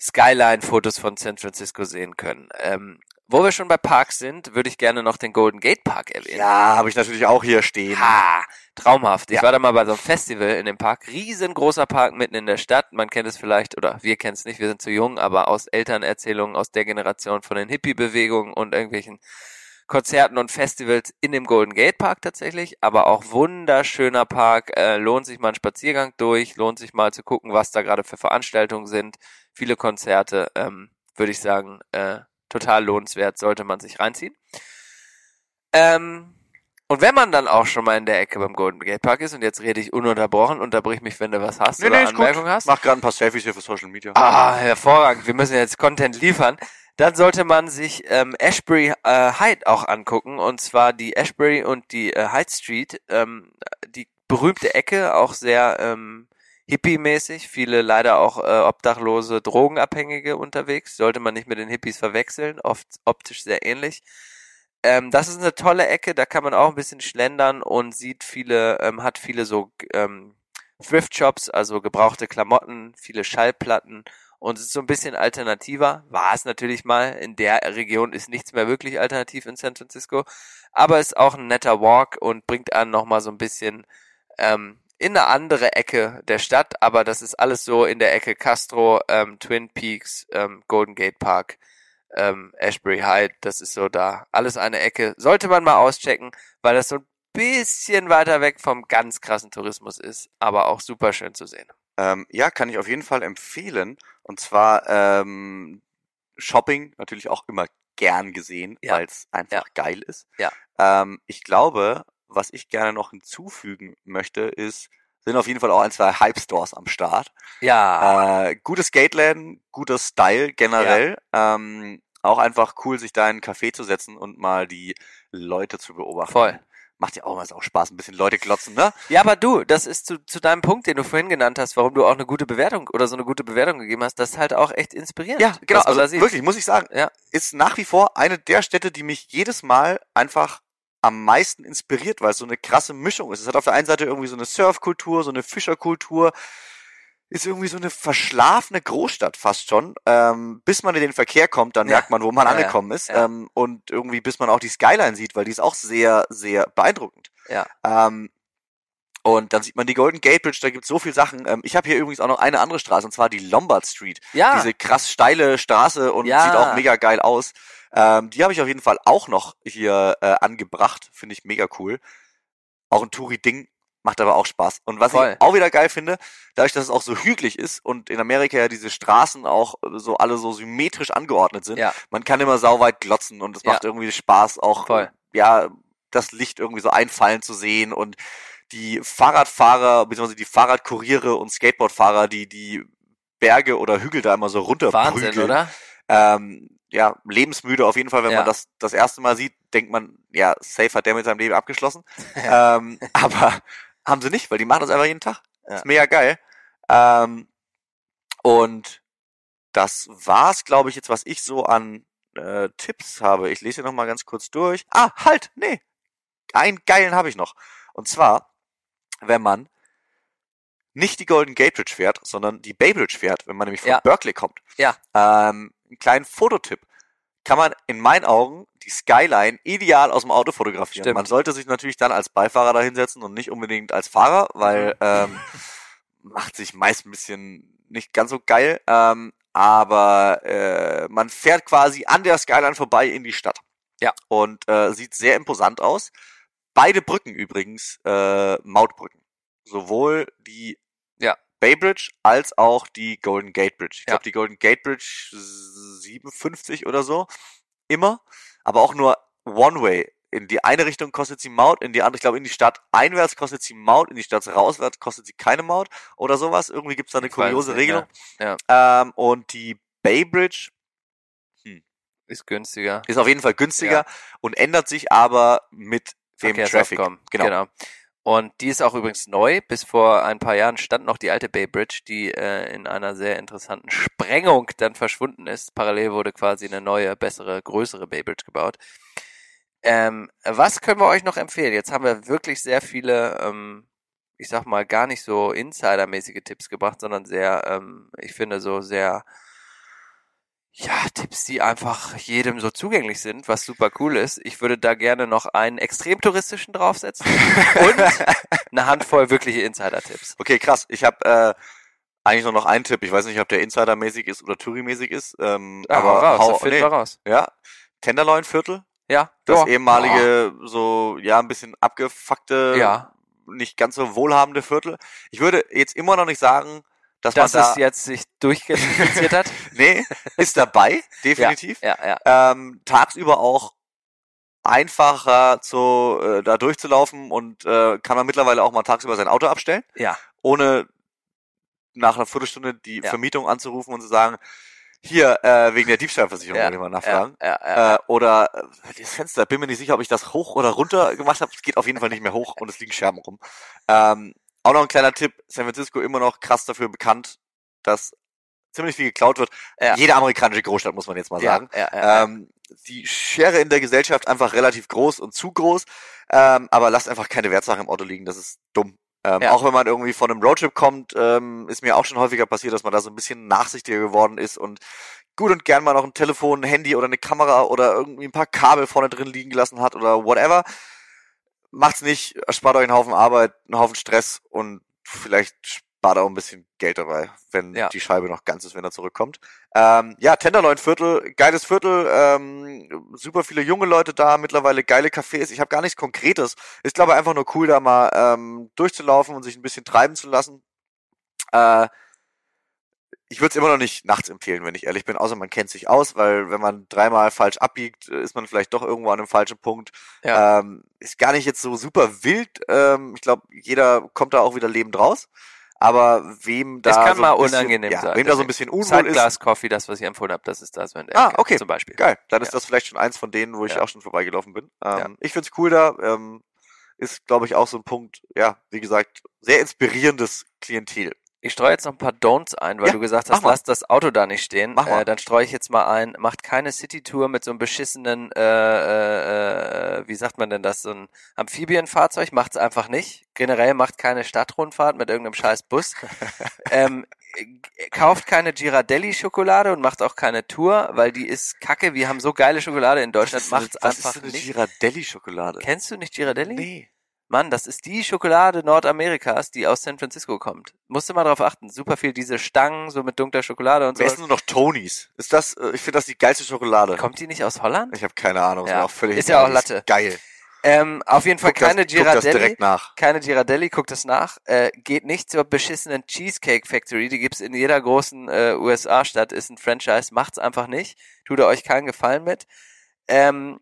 Skyline-Fotos von San Francisco sehen können. Ähm, wo wir schon bei Parks sind, würde ich gerne noch den Golden Gate Park erwähnen. Ja, habe ich natürlich auch hier stehen. Ha, traumhaft. Ich Ja. war da mal bei so einem Festival in dem Park. Riesengroßer Park mitten in der Stadt. Man kennt es vielleicht, oder wir kennen es nicht, wir sind zu jung, aber aus Elternerzählungen aus der Generation von den Hippie-Bewegungen und irgendwelchen Konzerten und Festivals in dem Golden Gate Park tatsächlich, aber auch wunderschöner Park, äh, lohnt sich mal ein Spaziergang durch, lohnt sich mal zu gucken, was da gerade für Veranstaltungen sind, viele Konzerte, ähm, würde ich sagen, äh, total lohnenswert, sollte man sich reinziehen. Ähm, und wenn man dann auch schon mal in der Ecke beim Golden Gate Park ist, und jetzt rede ich ununterbrochen, unterbrich mich, wenn du was hast Nee, oder nee. Anmerkungen hast. Mach gerade ein paar Selfies hier für Social Media. Ah, hervorragend. Wir müssen jetzt Content liefern. Dann sollte man sich ähm, Ashbury äh, Hyde auch angucken. Und zwar die Ashbury und die äh, Hyde Street. Ähm, die berühmte Ecke, auch sehr ähm, Hippie-mäßig, viele leider auch äh, obdachlose Drogenabhängige unterwegs, sollte man nicht mit den Hippies verwechseln, oft optisch sehr ähnlich. Ähm, das ist eine tolle Ecke, da kann man auch ein bisschen schlendern und sieht viele, ähm, hat viele so ähm, Thrift-Shops, also gebrauchte Klamotten, viele Schallplatten und ist so ein bisschen alternativer. War es natürlich mal. In der Region ist nichts mehr wirklich alternativ in San Francisco. Aber ist auch ein netter Walk und bringt einen nochmal so ein bisschen ähm, in eine andere Ecke der Stadt. Aber das ist alles so in der Ecke Castro, ähm, Twin Peaks, ähm, Golden Gate Park, ähm, Ashbury Hyde. Das ist so da. Alles eine Ecke. Sollte man mal auschecken, weil das so ein bisschen weiter weg vom ganz krassen Tourismus ist. Aber auch super schön zu sehen. Ähm, ja, kann ich auf jeden Fall empfehlen. Und zwar ähm, Shopping natürlich auch immer gern gesehen, Ja. weil es einfach geil ist. Ja. Ähm, ich glaube, was ich gerne noch hinzufügen möchte, ist, sind auf jeden Fall auch ein, zwei Hype-Stores am Start. Ja, Äh, gute Skateläden, guter Style generell. Ähm, auch einfach cool, sich da in einen Café zu setzen und mal die Leute zu beobachten. voll. Macht ja auch mal auch Spaß, ein bisschen Leute glotzen, ne? Ja, aber du, das ist zu, zu deinem Punkt, den du vorhin genannt hast, warum du auch eine gute Bewertung oder so eine gute Bewertung gegeben hast, das ist halt auch echt inspirierend. Ja, genau. Also wirklich, muss ich sagen, Ja. ist nach wie vor eine der Städte, die mich jedes Mal einfach am meisten inspiriert, weil es so eine krasse Mischung ist. Es hat auf der einen Seite irgendwie so eine Surfkultur, so eine Fischerkultur, ist irgendwie so eine verschlafene Großstadt fast schon. Ähm, bis man in den Verkehr kommt, dann Ja. merkt man, wo man Ja, ja. angekommen ist. Ja. Ähm, und irgendwie bis man auch die Skyline sieht, weil die ist auch sehr, sehr beeindruckend. Ja. Ähm, und dann sieht man die Golden Gate Bridge, da gibt's so viel Sachen. Ähm, ich habe hier übrigens auch noch eine andere Straße, und zwar die Lombard Street Ja, diese krass steile Straße und Ja. sieht auch mega geil aus. Ähm, die habe ich auf jeden Fall auch noch hier äh, angebracht. Finde ich mega cool. Auch ein Touri-Ding, macht aber auch Spaß. Und was Voll. ich auch wieder geil finde, dadurch, dass es auch so hügelig ist und in Amerika ja diese Straßen auch äh, so alle so symmetrisch angeordnet sind, ja, man kann immer sauweit glotzen und es Ja. macht irgendwie Spaß, auch Voll. ja das Licht irgendwie so einfallen zu sehen und die Fahrradfahrer bzw. die Fahrradkuriere und Skateboardfahrer, die die Berge oder Hügel da immer so runterprügeln. Wahnsinn, oder? Ähm, ja, lebensmüde auf jeden Fall, wenn Ja. man das das erste Mal sieht, denkt man, ja, safe hat der mit seinem Leben abgeschlossen. <laughs> ähm, aber <laughs> haben sie nicht, weil die machen das einfach jeden Tag. Ja. Ist mega geil. Ähm, und das war's, glaube ich, jetzt, was ich so an äh, Tipps habe. Ich lese hier noch mal ganz kurz durch. Ah, halt, nee. Einen geilen habe ich noch. Und zwar, wenn man nicht die Golden Gate Bridge fährt, sondern die Bay Bridge fährt, wenn man nämlich von Ja. Berkeley kommt. Ja. Ähm, einen kleinen Fototipp. Kann man in meinen Augen die Skyline ideal aus dem Auto fotografieren. Stimmt. Man sollte sich natürlich dann als Beifahrer da hinsetzen und nicht unbedingt als Fahrer, Mhm. weil ähm, <laughs> macht sich meist ein bisschen nicht ganz so geil. Ähm, aber äh, man fährt quasi an der Skyline vorbei in die Stadt. Ja. Und äh, sieht sehr imposant aus. Beide Brücken übrigens äh, Mautbrücken. Sowohl die. Bay Bridge als auch die Golden Gate Bridge. Ich Ja. glaube, die Golden Gate Bridge 57 oder so. Immer. Aber auch nur One-Way. In die eine Richtung kostet sie Maut, in die andere, ich glaube, in die Stadt einwärts kostet sie Maut, in die Stadt rauswärts kostet sie keine Maut oder sowas. Irgendwie gibt's da eine Ich es kuriose Regelung. mehr. Ähm, und die Bay Bridge Ist günstiger. ist auf jeden Fall günstiger und ändert sich aber mit dem Traffic. Genau. genau. Und die ist auch übrigens neu. Bis vor ein paar Jahren stand noch die alte Bay Bridge, die äh, in einer sehr interessanten Sprengung dann verschwunden ist. Parallel wurde quasi eine neue, bessere, größere Bay Bridge gebaut. Ähm, was können wir euch noch empfehlen? Jetzt haben wir wirklich sehr viele, ähm, ich sag mal, gar nicht so Insider-mäßige Tipps gebracht, sondern sehr, ähm, ich finde, so sehr, ja, Tipps, die einfach jedem so zugänglich sind, was super cool ist. Ich würde da gerne noch einen extrem touristischen draufsetzen und eine Handvoll wirkliche Insider-Tipps. Okay, krass. Ich habe äh, eigentlich nur noch einen Tipp. Ich weiß nicht, ob der Insider-mäßig ist oder Touri-mäßig ist. Ähm, Ja, aber hau raus, hau, das nee, raus. ja, Tenderloin-Viertel, Ja, das ja. ehemalige so ja ein bisschen abgefuckte, Ja, nicht ganz so wohlhabende Viertel. Ich würde jetzt immer noch nicht sagen, dass dass man da es jetzt sich durchgeneriert hat. <laughs> nee <laughs> ist dabei definitiv. Ja, ja. ähm, tagsüber auch einfacher zu äh, da durchzulaufen und äh, kann man mittlerweile auch mal tagsüber sein Auto abstellen, Ja, ohne nach einer Viertelstunde die Ja. Vermietung anzurufen und zu sagen, hier äh, wegen der Diebstahlversicherung ja, will ich mal ja, nachfragen. ja, ja. Äh, oder äh, das Fenster, bin mir nicht sicher, ob ich das hoch oder runter gemacht habe. Es geht auf jeden Fall nicht mehr hoch und es liegen Scherben rum. Ähm, auch noch ein kleiner Tipp, San Francisco immer noch krass dafür bekannt, dass ziemlich viel geklaut wird. Ja. Jede amerikanische Großstadt, muss man jetzt mal sagen. Ja, ja. Ähm, die Schere in der Gesellschaft einfach relativ groß und zu groß. Ähm, aber lasst einfach keine Wertsachen im Auto liegen, das ist dumm. Ähm. Auch wenn man irgendwie von einem Roadtrip kommt, ähm, ist mir auch schon häufiger passiert, dass man da so ein bisschen nachsichtiger geworden ist und gut und gern mal noch ein Telefon, ein Handy oder eine Kamera oder irgendwie ein paar Kabel vorne drin liegen gelassen hat oder whatever. Macht's nicht, erspart euch einen Haufen Arbeit, einen Haufen Stress und vielleicht spart auch ein bisschen Geld dabei, wenn Ja. die Scheibe noch ganz ist, wenn er zurückkommt. Ähm, ja, Tenderloin Viertel, geiles Viertel, ähm, super viele junge Leute da, mittlerweile geile Cafés. Ich habe gar nichts Konkretes. Ist glaube einfach nur cool, da mal ähm, durchzulaufen und sich ein bisschen treiben zu lassen. Äh, ich würde es immer noch nicht nachts empfehlen, wenn ich ehrlich bin, außer man kennt sich aus, weil wenn man dreimal falsch abbiegt, äh, ist man vielleicht doch irgendwo an einem falschen Punkt. Ja. Ähm, ist gar nicht jetzt so super wild. Ähm, ich glaube, jeder kommt da auch wieder lebend raus. Aber wem da Es kann so mal ein bisschen, unangenehm ja, sein, Wem da so ein bisschen unwohl ist, Sideglass Coffee, das, was ich empfohlen habe, das ist das, wenn der Ah, okay. zum Beispiel. Geil, dann ist Ja. das vielleicht schon eins von denen, wo ich Ja. auch schon vorbeigelaufen bin. Ähm. Ich find's cool da. Ähm, ist, glaube ich, auch so ein Punkt, ja, wie gesagt, sehr inspirierendes Klientel. Ich streue jetzt noch ein paar Don'ts ein, weil Ja, du gesagt hast, lass das Auto da nicht stehen. Mach mal. Äh, dann streue ich jetzt mal ein, macht keine City-Tour mit so einem beschissenen, äh, äh, äh, wie sagt man denn das, so ein Amphibienfahrzeug, macht's einfach nicht. Generell macht keine Stadtrundfahrt mit irgendeinem scheiß Bus. <laughs> ähm, äh, kauft keine Girardelli-Schokolade und macht auch keine Tour, weil die ist kacke. Wir haben so geile Schokolade in Deutschland, macht's was einfach ist denn eine nicht. Girardelli-Schokolade? Kennst du nicht Girardelli? Nee. Mann, das ist die Schokolade Nordamerikas, die aus San Francisco kommt. Musst du mal drauf achten. Super viel diese Stangen, so mit dunkler Schokolade und so. ist nur noch Tonys? Ist das, äh, ich finde das die geilste Schokolade. Kommt die nicht aus Holland? Ich habe keine Ahnung, ist Ja. mir auch völlig Ist ja auch Latte. Geil. Ähm, auf jeden Fall Guck keine guck das Girardelli. direkt nach. Keine Girardelli, guckt das nach. Äh, geht nicht zur beschissenen Cheesecake Factory. Die gibt's in jeder großen äh, USA-Stadt, ist ein Franchise. Macht's einfach nicht. Tut ihr euch keinen Gefallen mit. Ähm,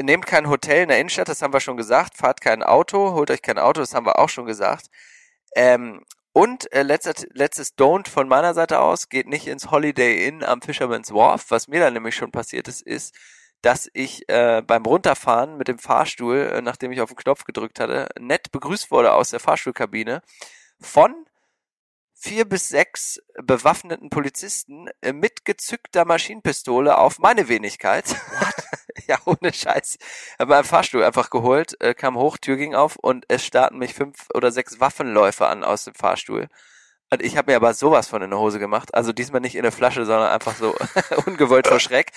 nehmt kein Hotel in der Innenstadt, das haben wir schon gesagt. Fahrt kein Auto, holt euch kein Auto, das haben wir auch schon gesagt. Ähm, und äh, letzter, letztes Don't von meiner Seite aus, geht nicht ins Holiday Inn am Fisherman's Wharf. Was mir dann nämlich schon passiert ist, ist, dass ich äh, beim Runterfahren mit dem Fahrstuhl, äh, nachdem ich auf den Knopf gedrückt hatte, nett begrüßt wurde aus der Fahrstuhlkabine von vier bis sechs bewaffneten Polizisten äh, mit gezückter Maschinenpistole auf meine Wenigkeit. <laughs> ja, ohne Scheiß. Hab meinen Fahrstuhl einfach geholt, äh, kam hoch, Tür ging auf und es starten mich fünf oder sechs Waffenläufer an aus dem Fahrstuhl. Und ich habe mir aber sowas von in der Hose gemacht. Also diesmal nicht in der Flasche, sondern einfach so <laughs> ungewollt vor Schreck.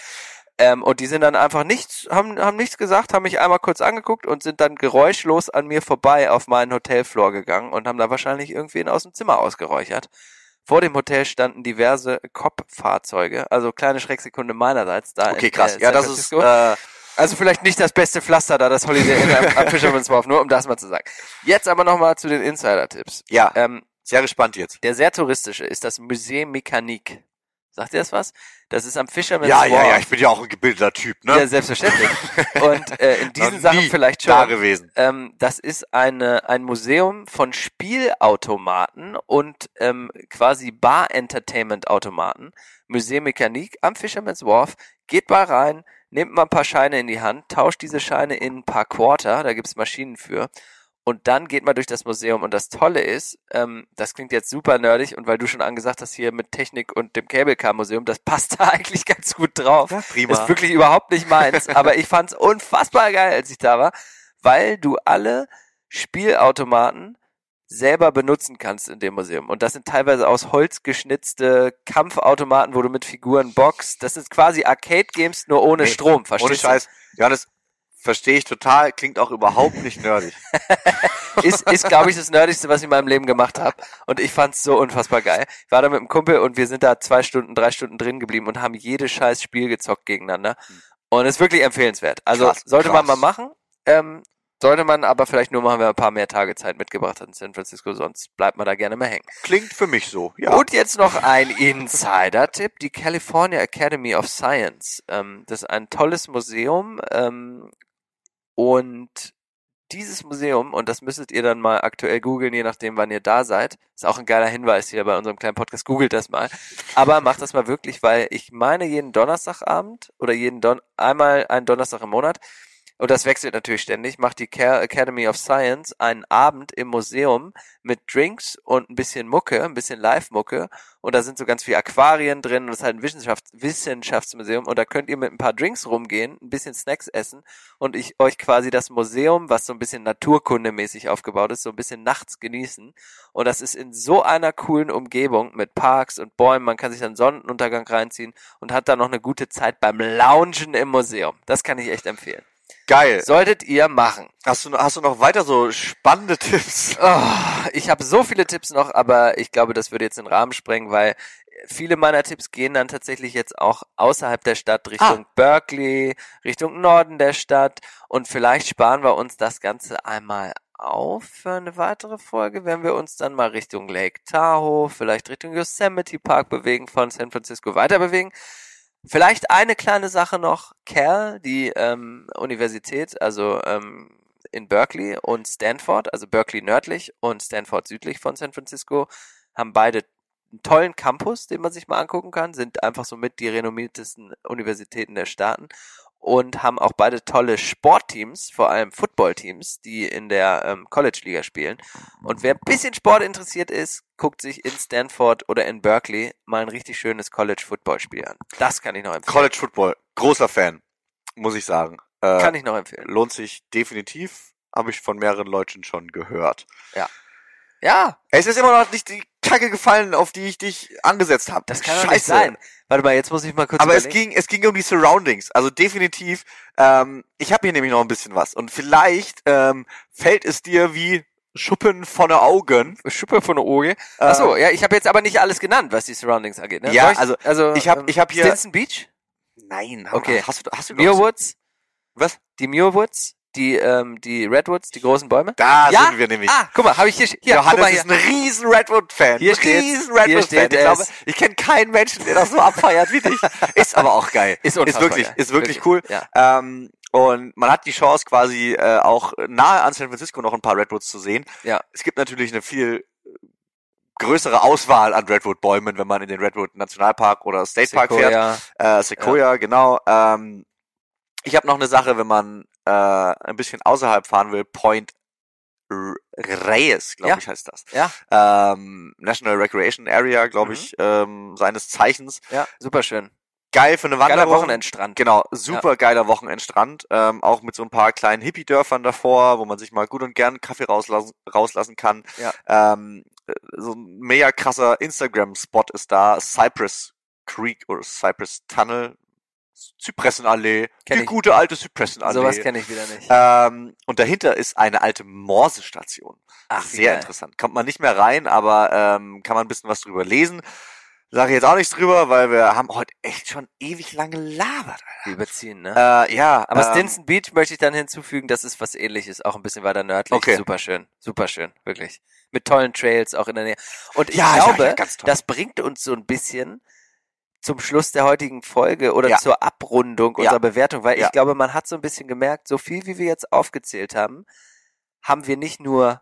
Ähm, und die sind dann einfach nichts, haben, haben nichts gesagt, haben mich einmal kurz angeguckt und sind dann geräuschlos an mir vorbei auf meinen Hotelfloor gegangen und haben da wahrscheinlich irgendwen aus dem Zimmer ausgeräuchert. Vor dem Hotel standen diverse Cop-Fahrzeuge, also kleine Schrecksekunde meinerseits da. Okay, in, krass. äh, Ja, das ist, äh, Also vielleicht nicht das beste Pflaster da, das Holiday Inn am, am Fisherman's Wharf, nur um das mal zu sagen. Jetzt aber nochmal zu den Insider-Tipps. ja, Ähm, sehr gespannt jetzt. der sehr touristische ist das Musée Mécanique. Sagt ihr das was? Das ist am Fisherman's Ja, Wharf. ja, ja, ich bin ja auch ein gebildeter Typ, ne? Ja, selbstverständlich. <laughs> Und äh, in diesen Sachen vielleicht Da schon. gewesen. Ähm, das ist eine, ein Museum von Spielautomaten und ähm, quasi Bar-Entertainment-Automaten. Musée Mécanique am Fisherman's Wharf. Geht mal rein, nehmt mal ein paar Scheine in die Hand, tauscht diese Scheine in ein paar Quarter, da gibt's Maschinen für. Und dann geht man durch das Museum. Und das Tolle ist, ähm, das klingt jetzt super nerdig und weil du schon angesagt hast hier mit Technik und dem Cable Car Museum, das passt <laughs> da eigentlich ganz gut drauf. Ja, prima. Ist wirklich überhaupt nicht meins, <laughs> aber ich fand's unfassbar geil, als ich da war, weil du alle Spielautomaten selber benutzen kannst in dem Museum. Und das sind teilweise aus Holz geschnitzte Kampfautomaten, wo du mit Figuren boxst. Das ist quasi Arcade-Games, nur ohne Nee, Strom, verstehst Ohne du? Scheiß. Johannes, verstehe ich total, klingt auch überhaupt nicht nerdig. <laughs> ist, ist glaube ich, das Nerdigste, was ich in meinem Leben gemacht habe. Und ich fand's so unfassbar geil. Ich war da mit einem Kumpel und wir sind da zwei Stunden, drei Stunden drin geblieben und haben jedes scheiß Spiel gezockt gegeneinander. Und ist wirklich empfehlenswert. Also Krass, sollte man krass. mal machen. Ähm, sollte man aber vielleicht nur machen, wenn man ein paar mehr Tage Zeit mitgebracht hat in San Francisco, sonst bleibt man da gerne mal hängen. Klingt für mich so, ja. Und jetzt noch ein Insider-Tipp, die California Academy of Science. Ähm, das ist ein tolles Museum ähm, und dieses Museum, und das müsstet ihr dann mal aktuell googeln, je nachdem, wann ihr da seid, ist auch ein geiler Hinweis hier bei unserem kleinen Podcast, googelt das mal. Aber macht das mal wirklich, weil ich meine, jeden Donnerstagabend oder jeden Don einmal einen Donnerstag im Monat und das wechselt natürlich ständig, macht die Care Academy of Science einen Abend im Museum mit Drinks und ein bisschen Mucke, ein bisschen Live-Mucke. Und da sind so ganz viele Aquarien drin und das ist halt ein Wissenschafts Wissenschaftsmuseum. Und da könnt ihr mit ein paar Drinks rumgehen, ein bisschen Snacks essen und ich euch quasi das Museum, was so ein bisschen naturkundemäßig aufgebaut ist, so ein bisschen nachts genießen. Und das ist in so einer coolen Umgebung mit Parks und Bäumen. Man kann sich dann Sonnenuntergang reinziehen und hat dann noch eine gute Zeit beim Loungen im Museum. Das kann ich echt empfehlen. Geil. Solltet ihr machen. Hast du, hast du noch weiter so spannende Tipps? Oh, ich habe so viele Tipps noch, aber ich glaube, das würde jetzt den Rahmen sprengen, weil viele meiner Tipps gehen dann tatsächlich jetzt auch außerhalb der Stadt Richtung Ah. Berkeley, Richtung Norden der Stadt und vielleicht sparen wir uns das Ganze einmal auf für eine weitere Folge, wenn wir uns dann mal Richtung Lake Tahoe, vielleicht Richtung Yosemite Park bewegen, von San Francisco weiter bewegen. Vielleicht eine kleine Sache noch. Cal, die ähm, Universität, also ähm, in Berkeley und Stanford, also Berkeley nördlich und Stanford südlich von San Francisco, haben beide einen tollen Campus, den man sich mal angucken kann, sind einfach so mit die renommiertesten Universitäten der Staaten und haben auch beide tolle Sportteams, vor allem Footballteams, die in der ähm, College-Liga spielen. Und wer ein bisschen Sport interessiert ist, guckt sich in Stanford oder in Berkeley mal ein richtig schönes College-Football-Spiel an. Das kann ich noch empfehlen. College Football. Großer Fan, muss ich sagen. Äh, Kann ich noch empfehlen. lohnt sich definitiv. Habe ich von mehreren Leuten schon gehört. Ja, Es ist immer noch nicht die Kacke gefallen, auf die ich dich angesetzt habe. das kann doch nicht sein. Warte mal, jetzt muss ich mal kurz Aber es überlegen. ging, es ging um die Surroundings. Also definitiv. Ähm, ich habe hier nämlich noch ein bisschen was. Und vielleicht ähm, fällt es dir wie Schuppen von den Augen. Schuppe von der. Äh, Achso, ja, ich habe jetzt aber nicht alles genannt, was die Surroundings angeht. Ne? Ja, ich, also, also ich hab- ähm, ich hab hier- Stinson Beach, Nein. Okay. Hast du, hast du Muir Woods, Was? die Muir Woods, die ähm, die Redwoods, die großen Bäume. Da ja? sind wir nämlich. Ah, guck mal, habe ich hier, hier guck Johannes mal hier. ist ein riesen Redwood-Fan. Hier riesen Redwood-Fan. Ich glaube, ich kenne keinen Menschen, der das so abfeiert wie dich. <laughs> Ist aber auch geil. Ist unfassbar wirklich, ist wirklich, Wirklich, cool. ja. Ähm, und man hat die Chance quasi äh, auch nahe an San Francisco noch ein paar Redwoods zu sehen. Ja. Es gibt natürlich eine viel größere Auswahl an Redwood-Bäumen, wenn man in den Redwood Nationalpark oder State Park fährt. Sequoia. Äh, Sequoia, genau. Ähm, ich habe noch eine Sache, wenn man äh, ein bisschen außerhalb fahren will, Point Reyes, glaube Ja. ich, heißt das. Ja, Ähm, National Recreation Area, glaube Mhm. ich, ähm, seines Zeichens. ja, super schön. Geil für eine Geiler Wanderung. Wochenendstrand. Genau, super geiler Wochenendstrand, ähm, auch mit so ein paar kleinen Hippie-Dörfern davor, wo man sich mal gut und gern Kaffee rauslassen, rauslassen kann. Ja. Ähm, äh, so ein mega krasser Instagram-Spot ist da, Cypress Creek oder Cypress Tunnel, Zypressenallee, Kenn die ich. gute alte Zypressenallee. Sowas kenne ich wieder nicht. ähm, und dahinter ist eine alte Morsestation. Ach, Sehr interessant. Kommt man nicht mehr rein, aber ähm, kann man ein bisschen was drüber lesen. Sage ich jetzt auch nichts drüber, weil wir haben heute echt schon ewig lange gelabert. Die überziehen, ne? Äh, ja, Aber ähm, Stinson Beach möchte ich dann hinzufügen, das ist was ähnliches, auch ein bisschen weiter nördlich. Okay. Super schön, super schön, wirklich. Mit tollen Trails auch in der Nähe. Und ich Ja, ja, glaube, ja, toll. das bringt uns so ein bisschen zum Schluss der heutigen Folge oder Ja. zur Abrundung Ja. unserer Bewertung, weil Ja. ich glaube, man hat so ein bisschen gemerkt, so viel wie wir jetzt aufgezählt haben, haben wir nicht nur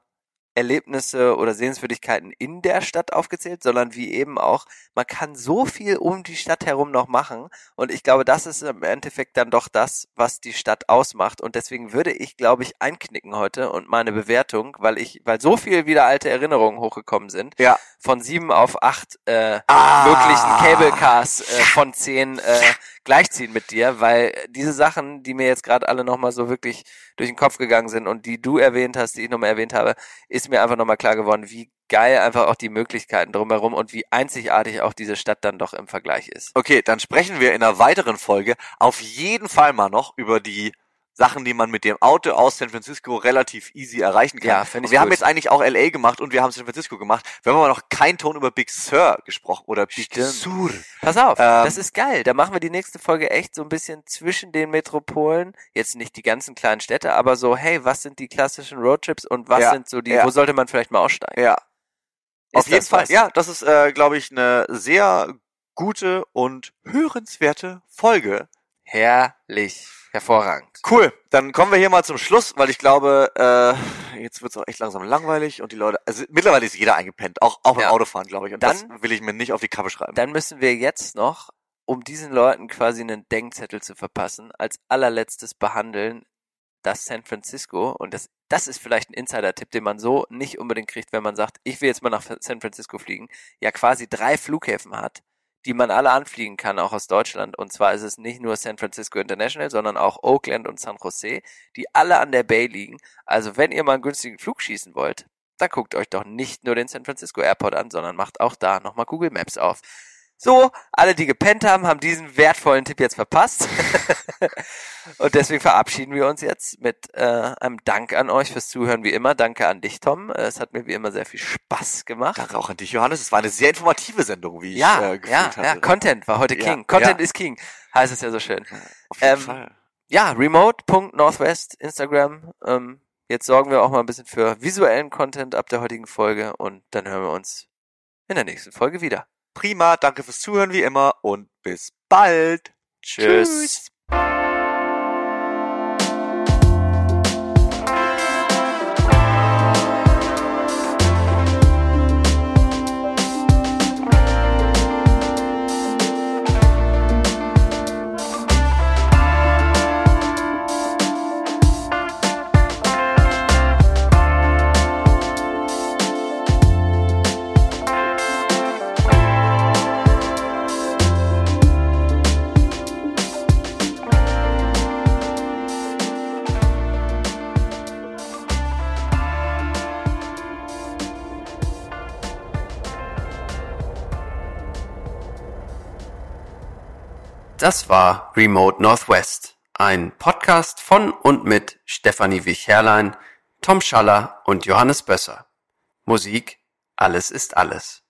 Erlebnisse oder Sehenswürdigkeiten in der Stadt aufgezählt, sondern wie eben auch, man kann so viel um die Stadt herum noch machen. Und ich glaube, das ist im Endeffekt dann doch das, was die Stadt ausmacht. Und deswegen würde ich, glaube ich, einknicken heute und meine Bewertung, weil ich, weil so viel wieder alte Erinnerungen hochgekommen sind, Ja. von sieben auf acht äh, Ah. möglichen Cable Cars äh, von zehn äh, gleichziehen mit dir, weil diese Sachen, die mir jetzt gerade alle nochmal so wirklich durch den Kopf gegangen sind und die du erwähnt hast, die ich nochmal erwähnt habe, ist mir einfach nochmal klar geworden, wie geil einfach auch die Möglichkeiten drumherum und wie einzigartig auch diese Stadt dann doch im Vergleich ist. Okay, dann sprechen wir in einer weiteren Folge auf jeden Fall mal noch über die Sachen, die man mit dem Auto aus San Francisco relativ easy erreichen kann. Ja, ich Und wir haben gut. jetzt eigentlich auch LA gemacht und wir haben San Francisco gemacht. Wir haben aber noch keinen Ton über Big Sur gesprochen oder Big Stimmt. Sur. Pass auf, Ähm, das ist geil. Da machen wir die nächste Folge echt so ein bisschen zwischen den Metropolen. Jetzt nicht die ganzen kleinen Städte, aber so, hey, was sind die klassischen Roadtrips und was Ja, sind so die, ja. wo sollte man vielleicht mal aussteigen? Ja, Ist auf jeden Fall. was? Ja, das ist, äh, glaube ich, eine sehr gute und hörenswerte Folge. Herrlich. Hervorragend. Cool, dann kommen wir hier mal zum Schluss, weil ich glaube, äh, jetzt wird's auch echt langsam langweilig und die Leute, also mittlerweile ist jeder eingepennt, auch, auch beim Ja. Autofahren, glaube ich. Und Dann- das will ich mir nicht auf die Kappe schreiben. Dann müssen wir jetzt noch, um diesen Leuten quasi einen Denkzettel zu verpassen, als allerletztes behandeln, dass San Francisco, und das, das ist vielleicht ein Insider-Tipp, den man so nicht unbedingt kriegt, wenn man sagt, ich will jetzt mal nach San Francisco fliegen, ja quasi drei Flughäfen hat, die man alle anfliegen kann, auch aus Deutschland. Und zwar ist es nicht nur San Francisco International, sondern auch Oakland und San Jose, die alle an der Bay liegen. Also wenn ihr mal einen günstigen Flug schießen wollt, dann guckt euch doch nicht nur den San Francisco Airport an, sondern macht auch da nochmal Google Maps auf. So, alle, die gepennt haben, haben diesen wertvollen Tipp jetzt verpasst. <laughs> und deswegen verabschieden wir uns jetzt mit äh, einem Dank an euch fürs Zuhören, wie immer. Danke an dich, Tom. Es hat mir wie immer sehr viel Spaß gemacht. Danke auch an dich, Johannes. Es war eine sehr informative Sendung, wie ja, ich äh, gefühlt ja, hatte. ja, Content war heute Ja, King. Content ja. ist King, heißt es ja so schön. Auf jeden ähm, Fall. Ja, remote.northwest, Instagram. Ähm, jetzt sorgen wir auch mal ein bisschen für visuellen Content ab der heutigen Folge und dann hören wir uns in der nächsten Folge wieder. Prima, danke fürs Zuhören wie immer und bis bald. Tschüss. Das war Remote Northwest, ein Podcast von und mit Stefanie Wich-Herrlein, Tom Schaller und Johannes Bösser. Musik Alles ist alles.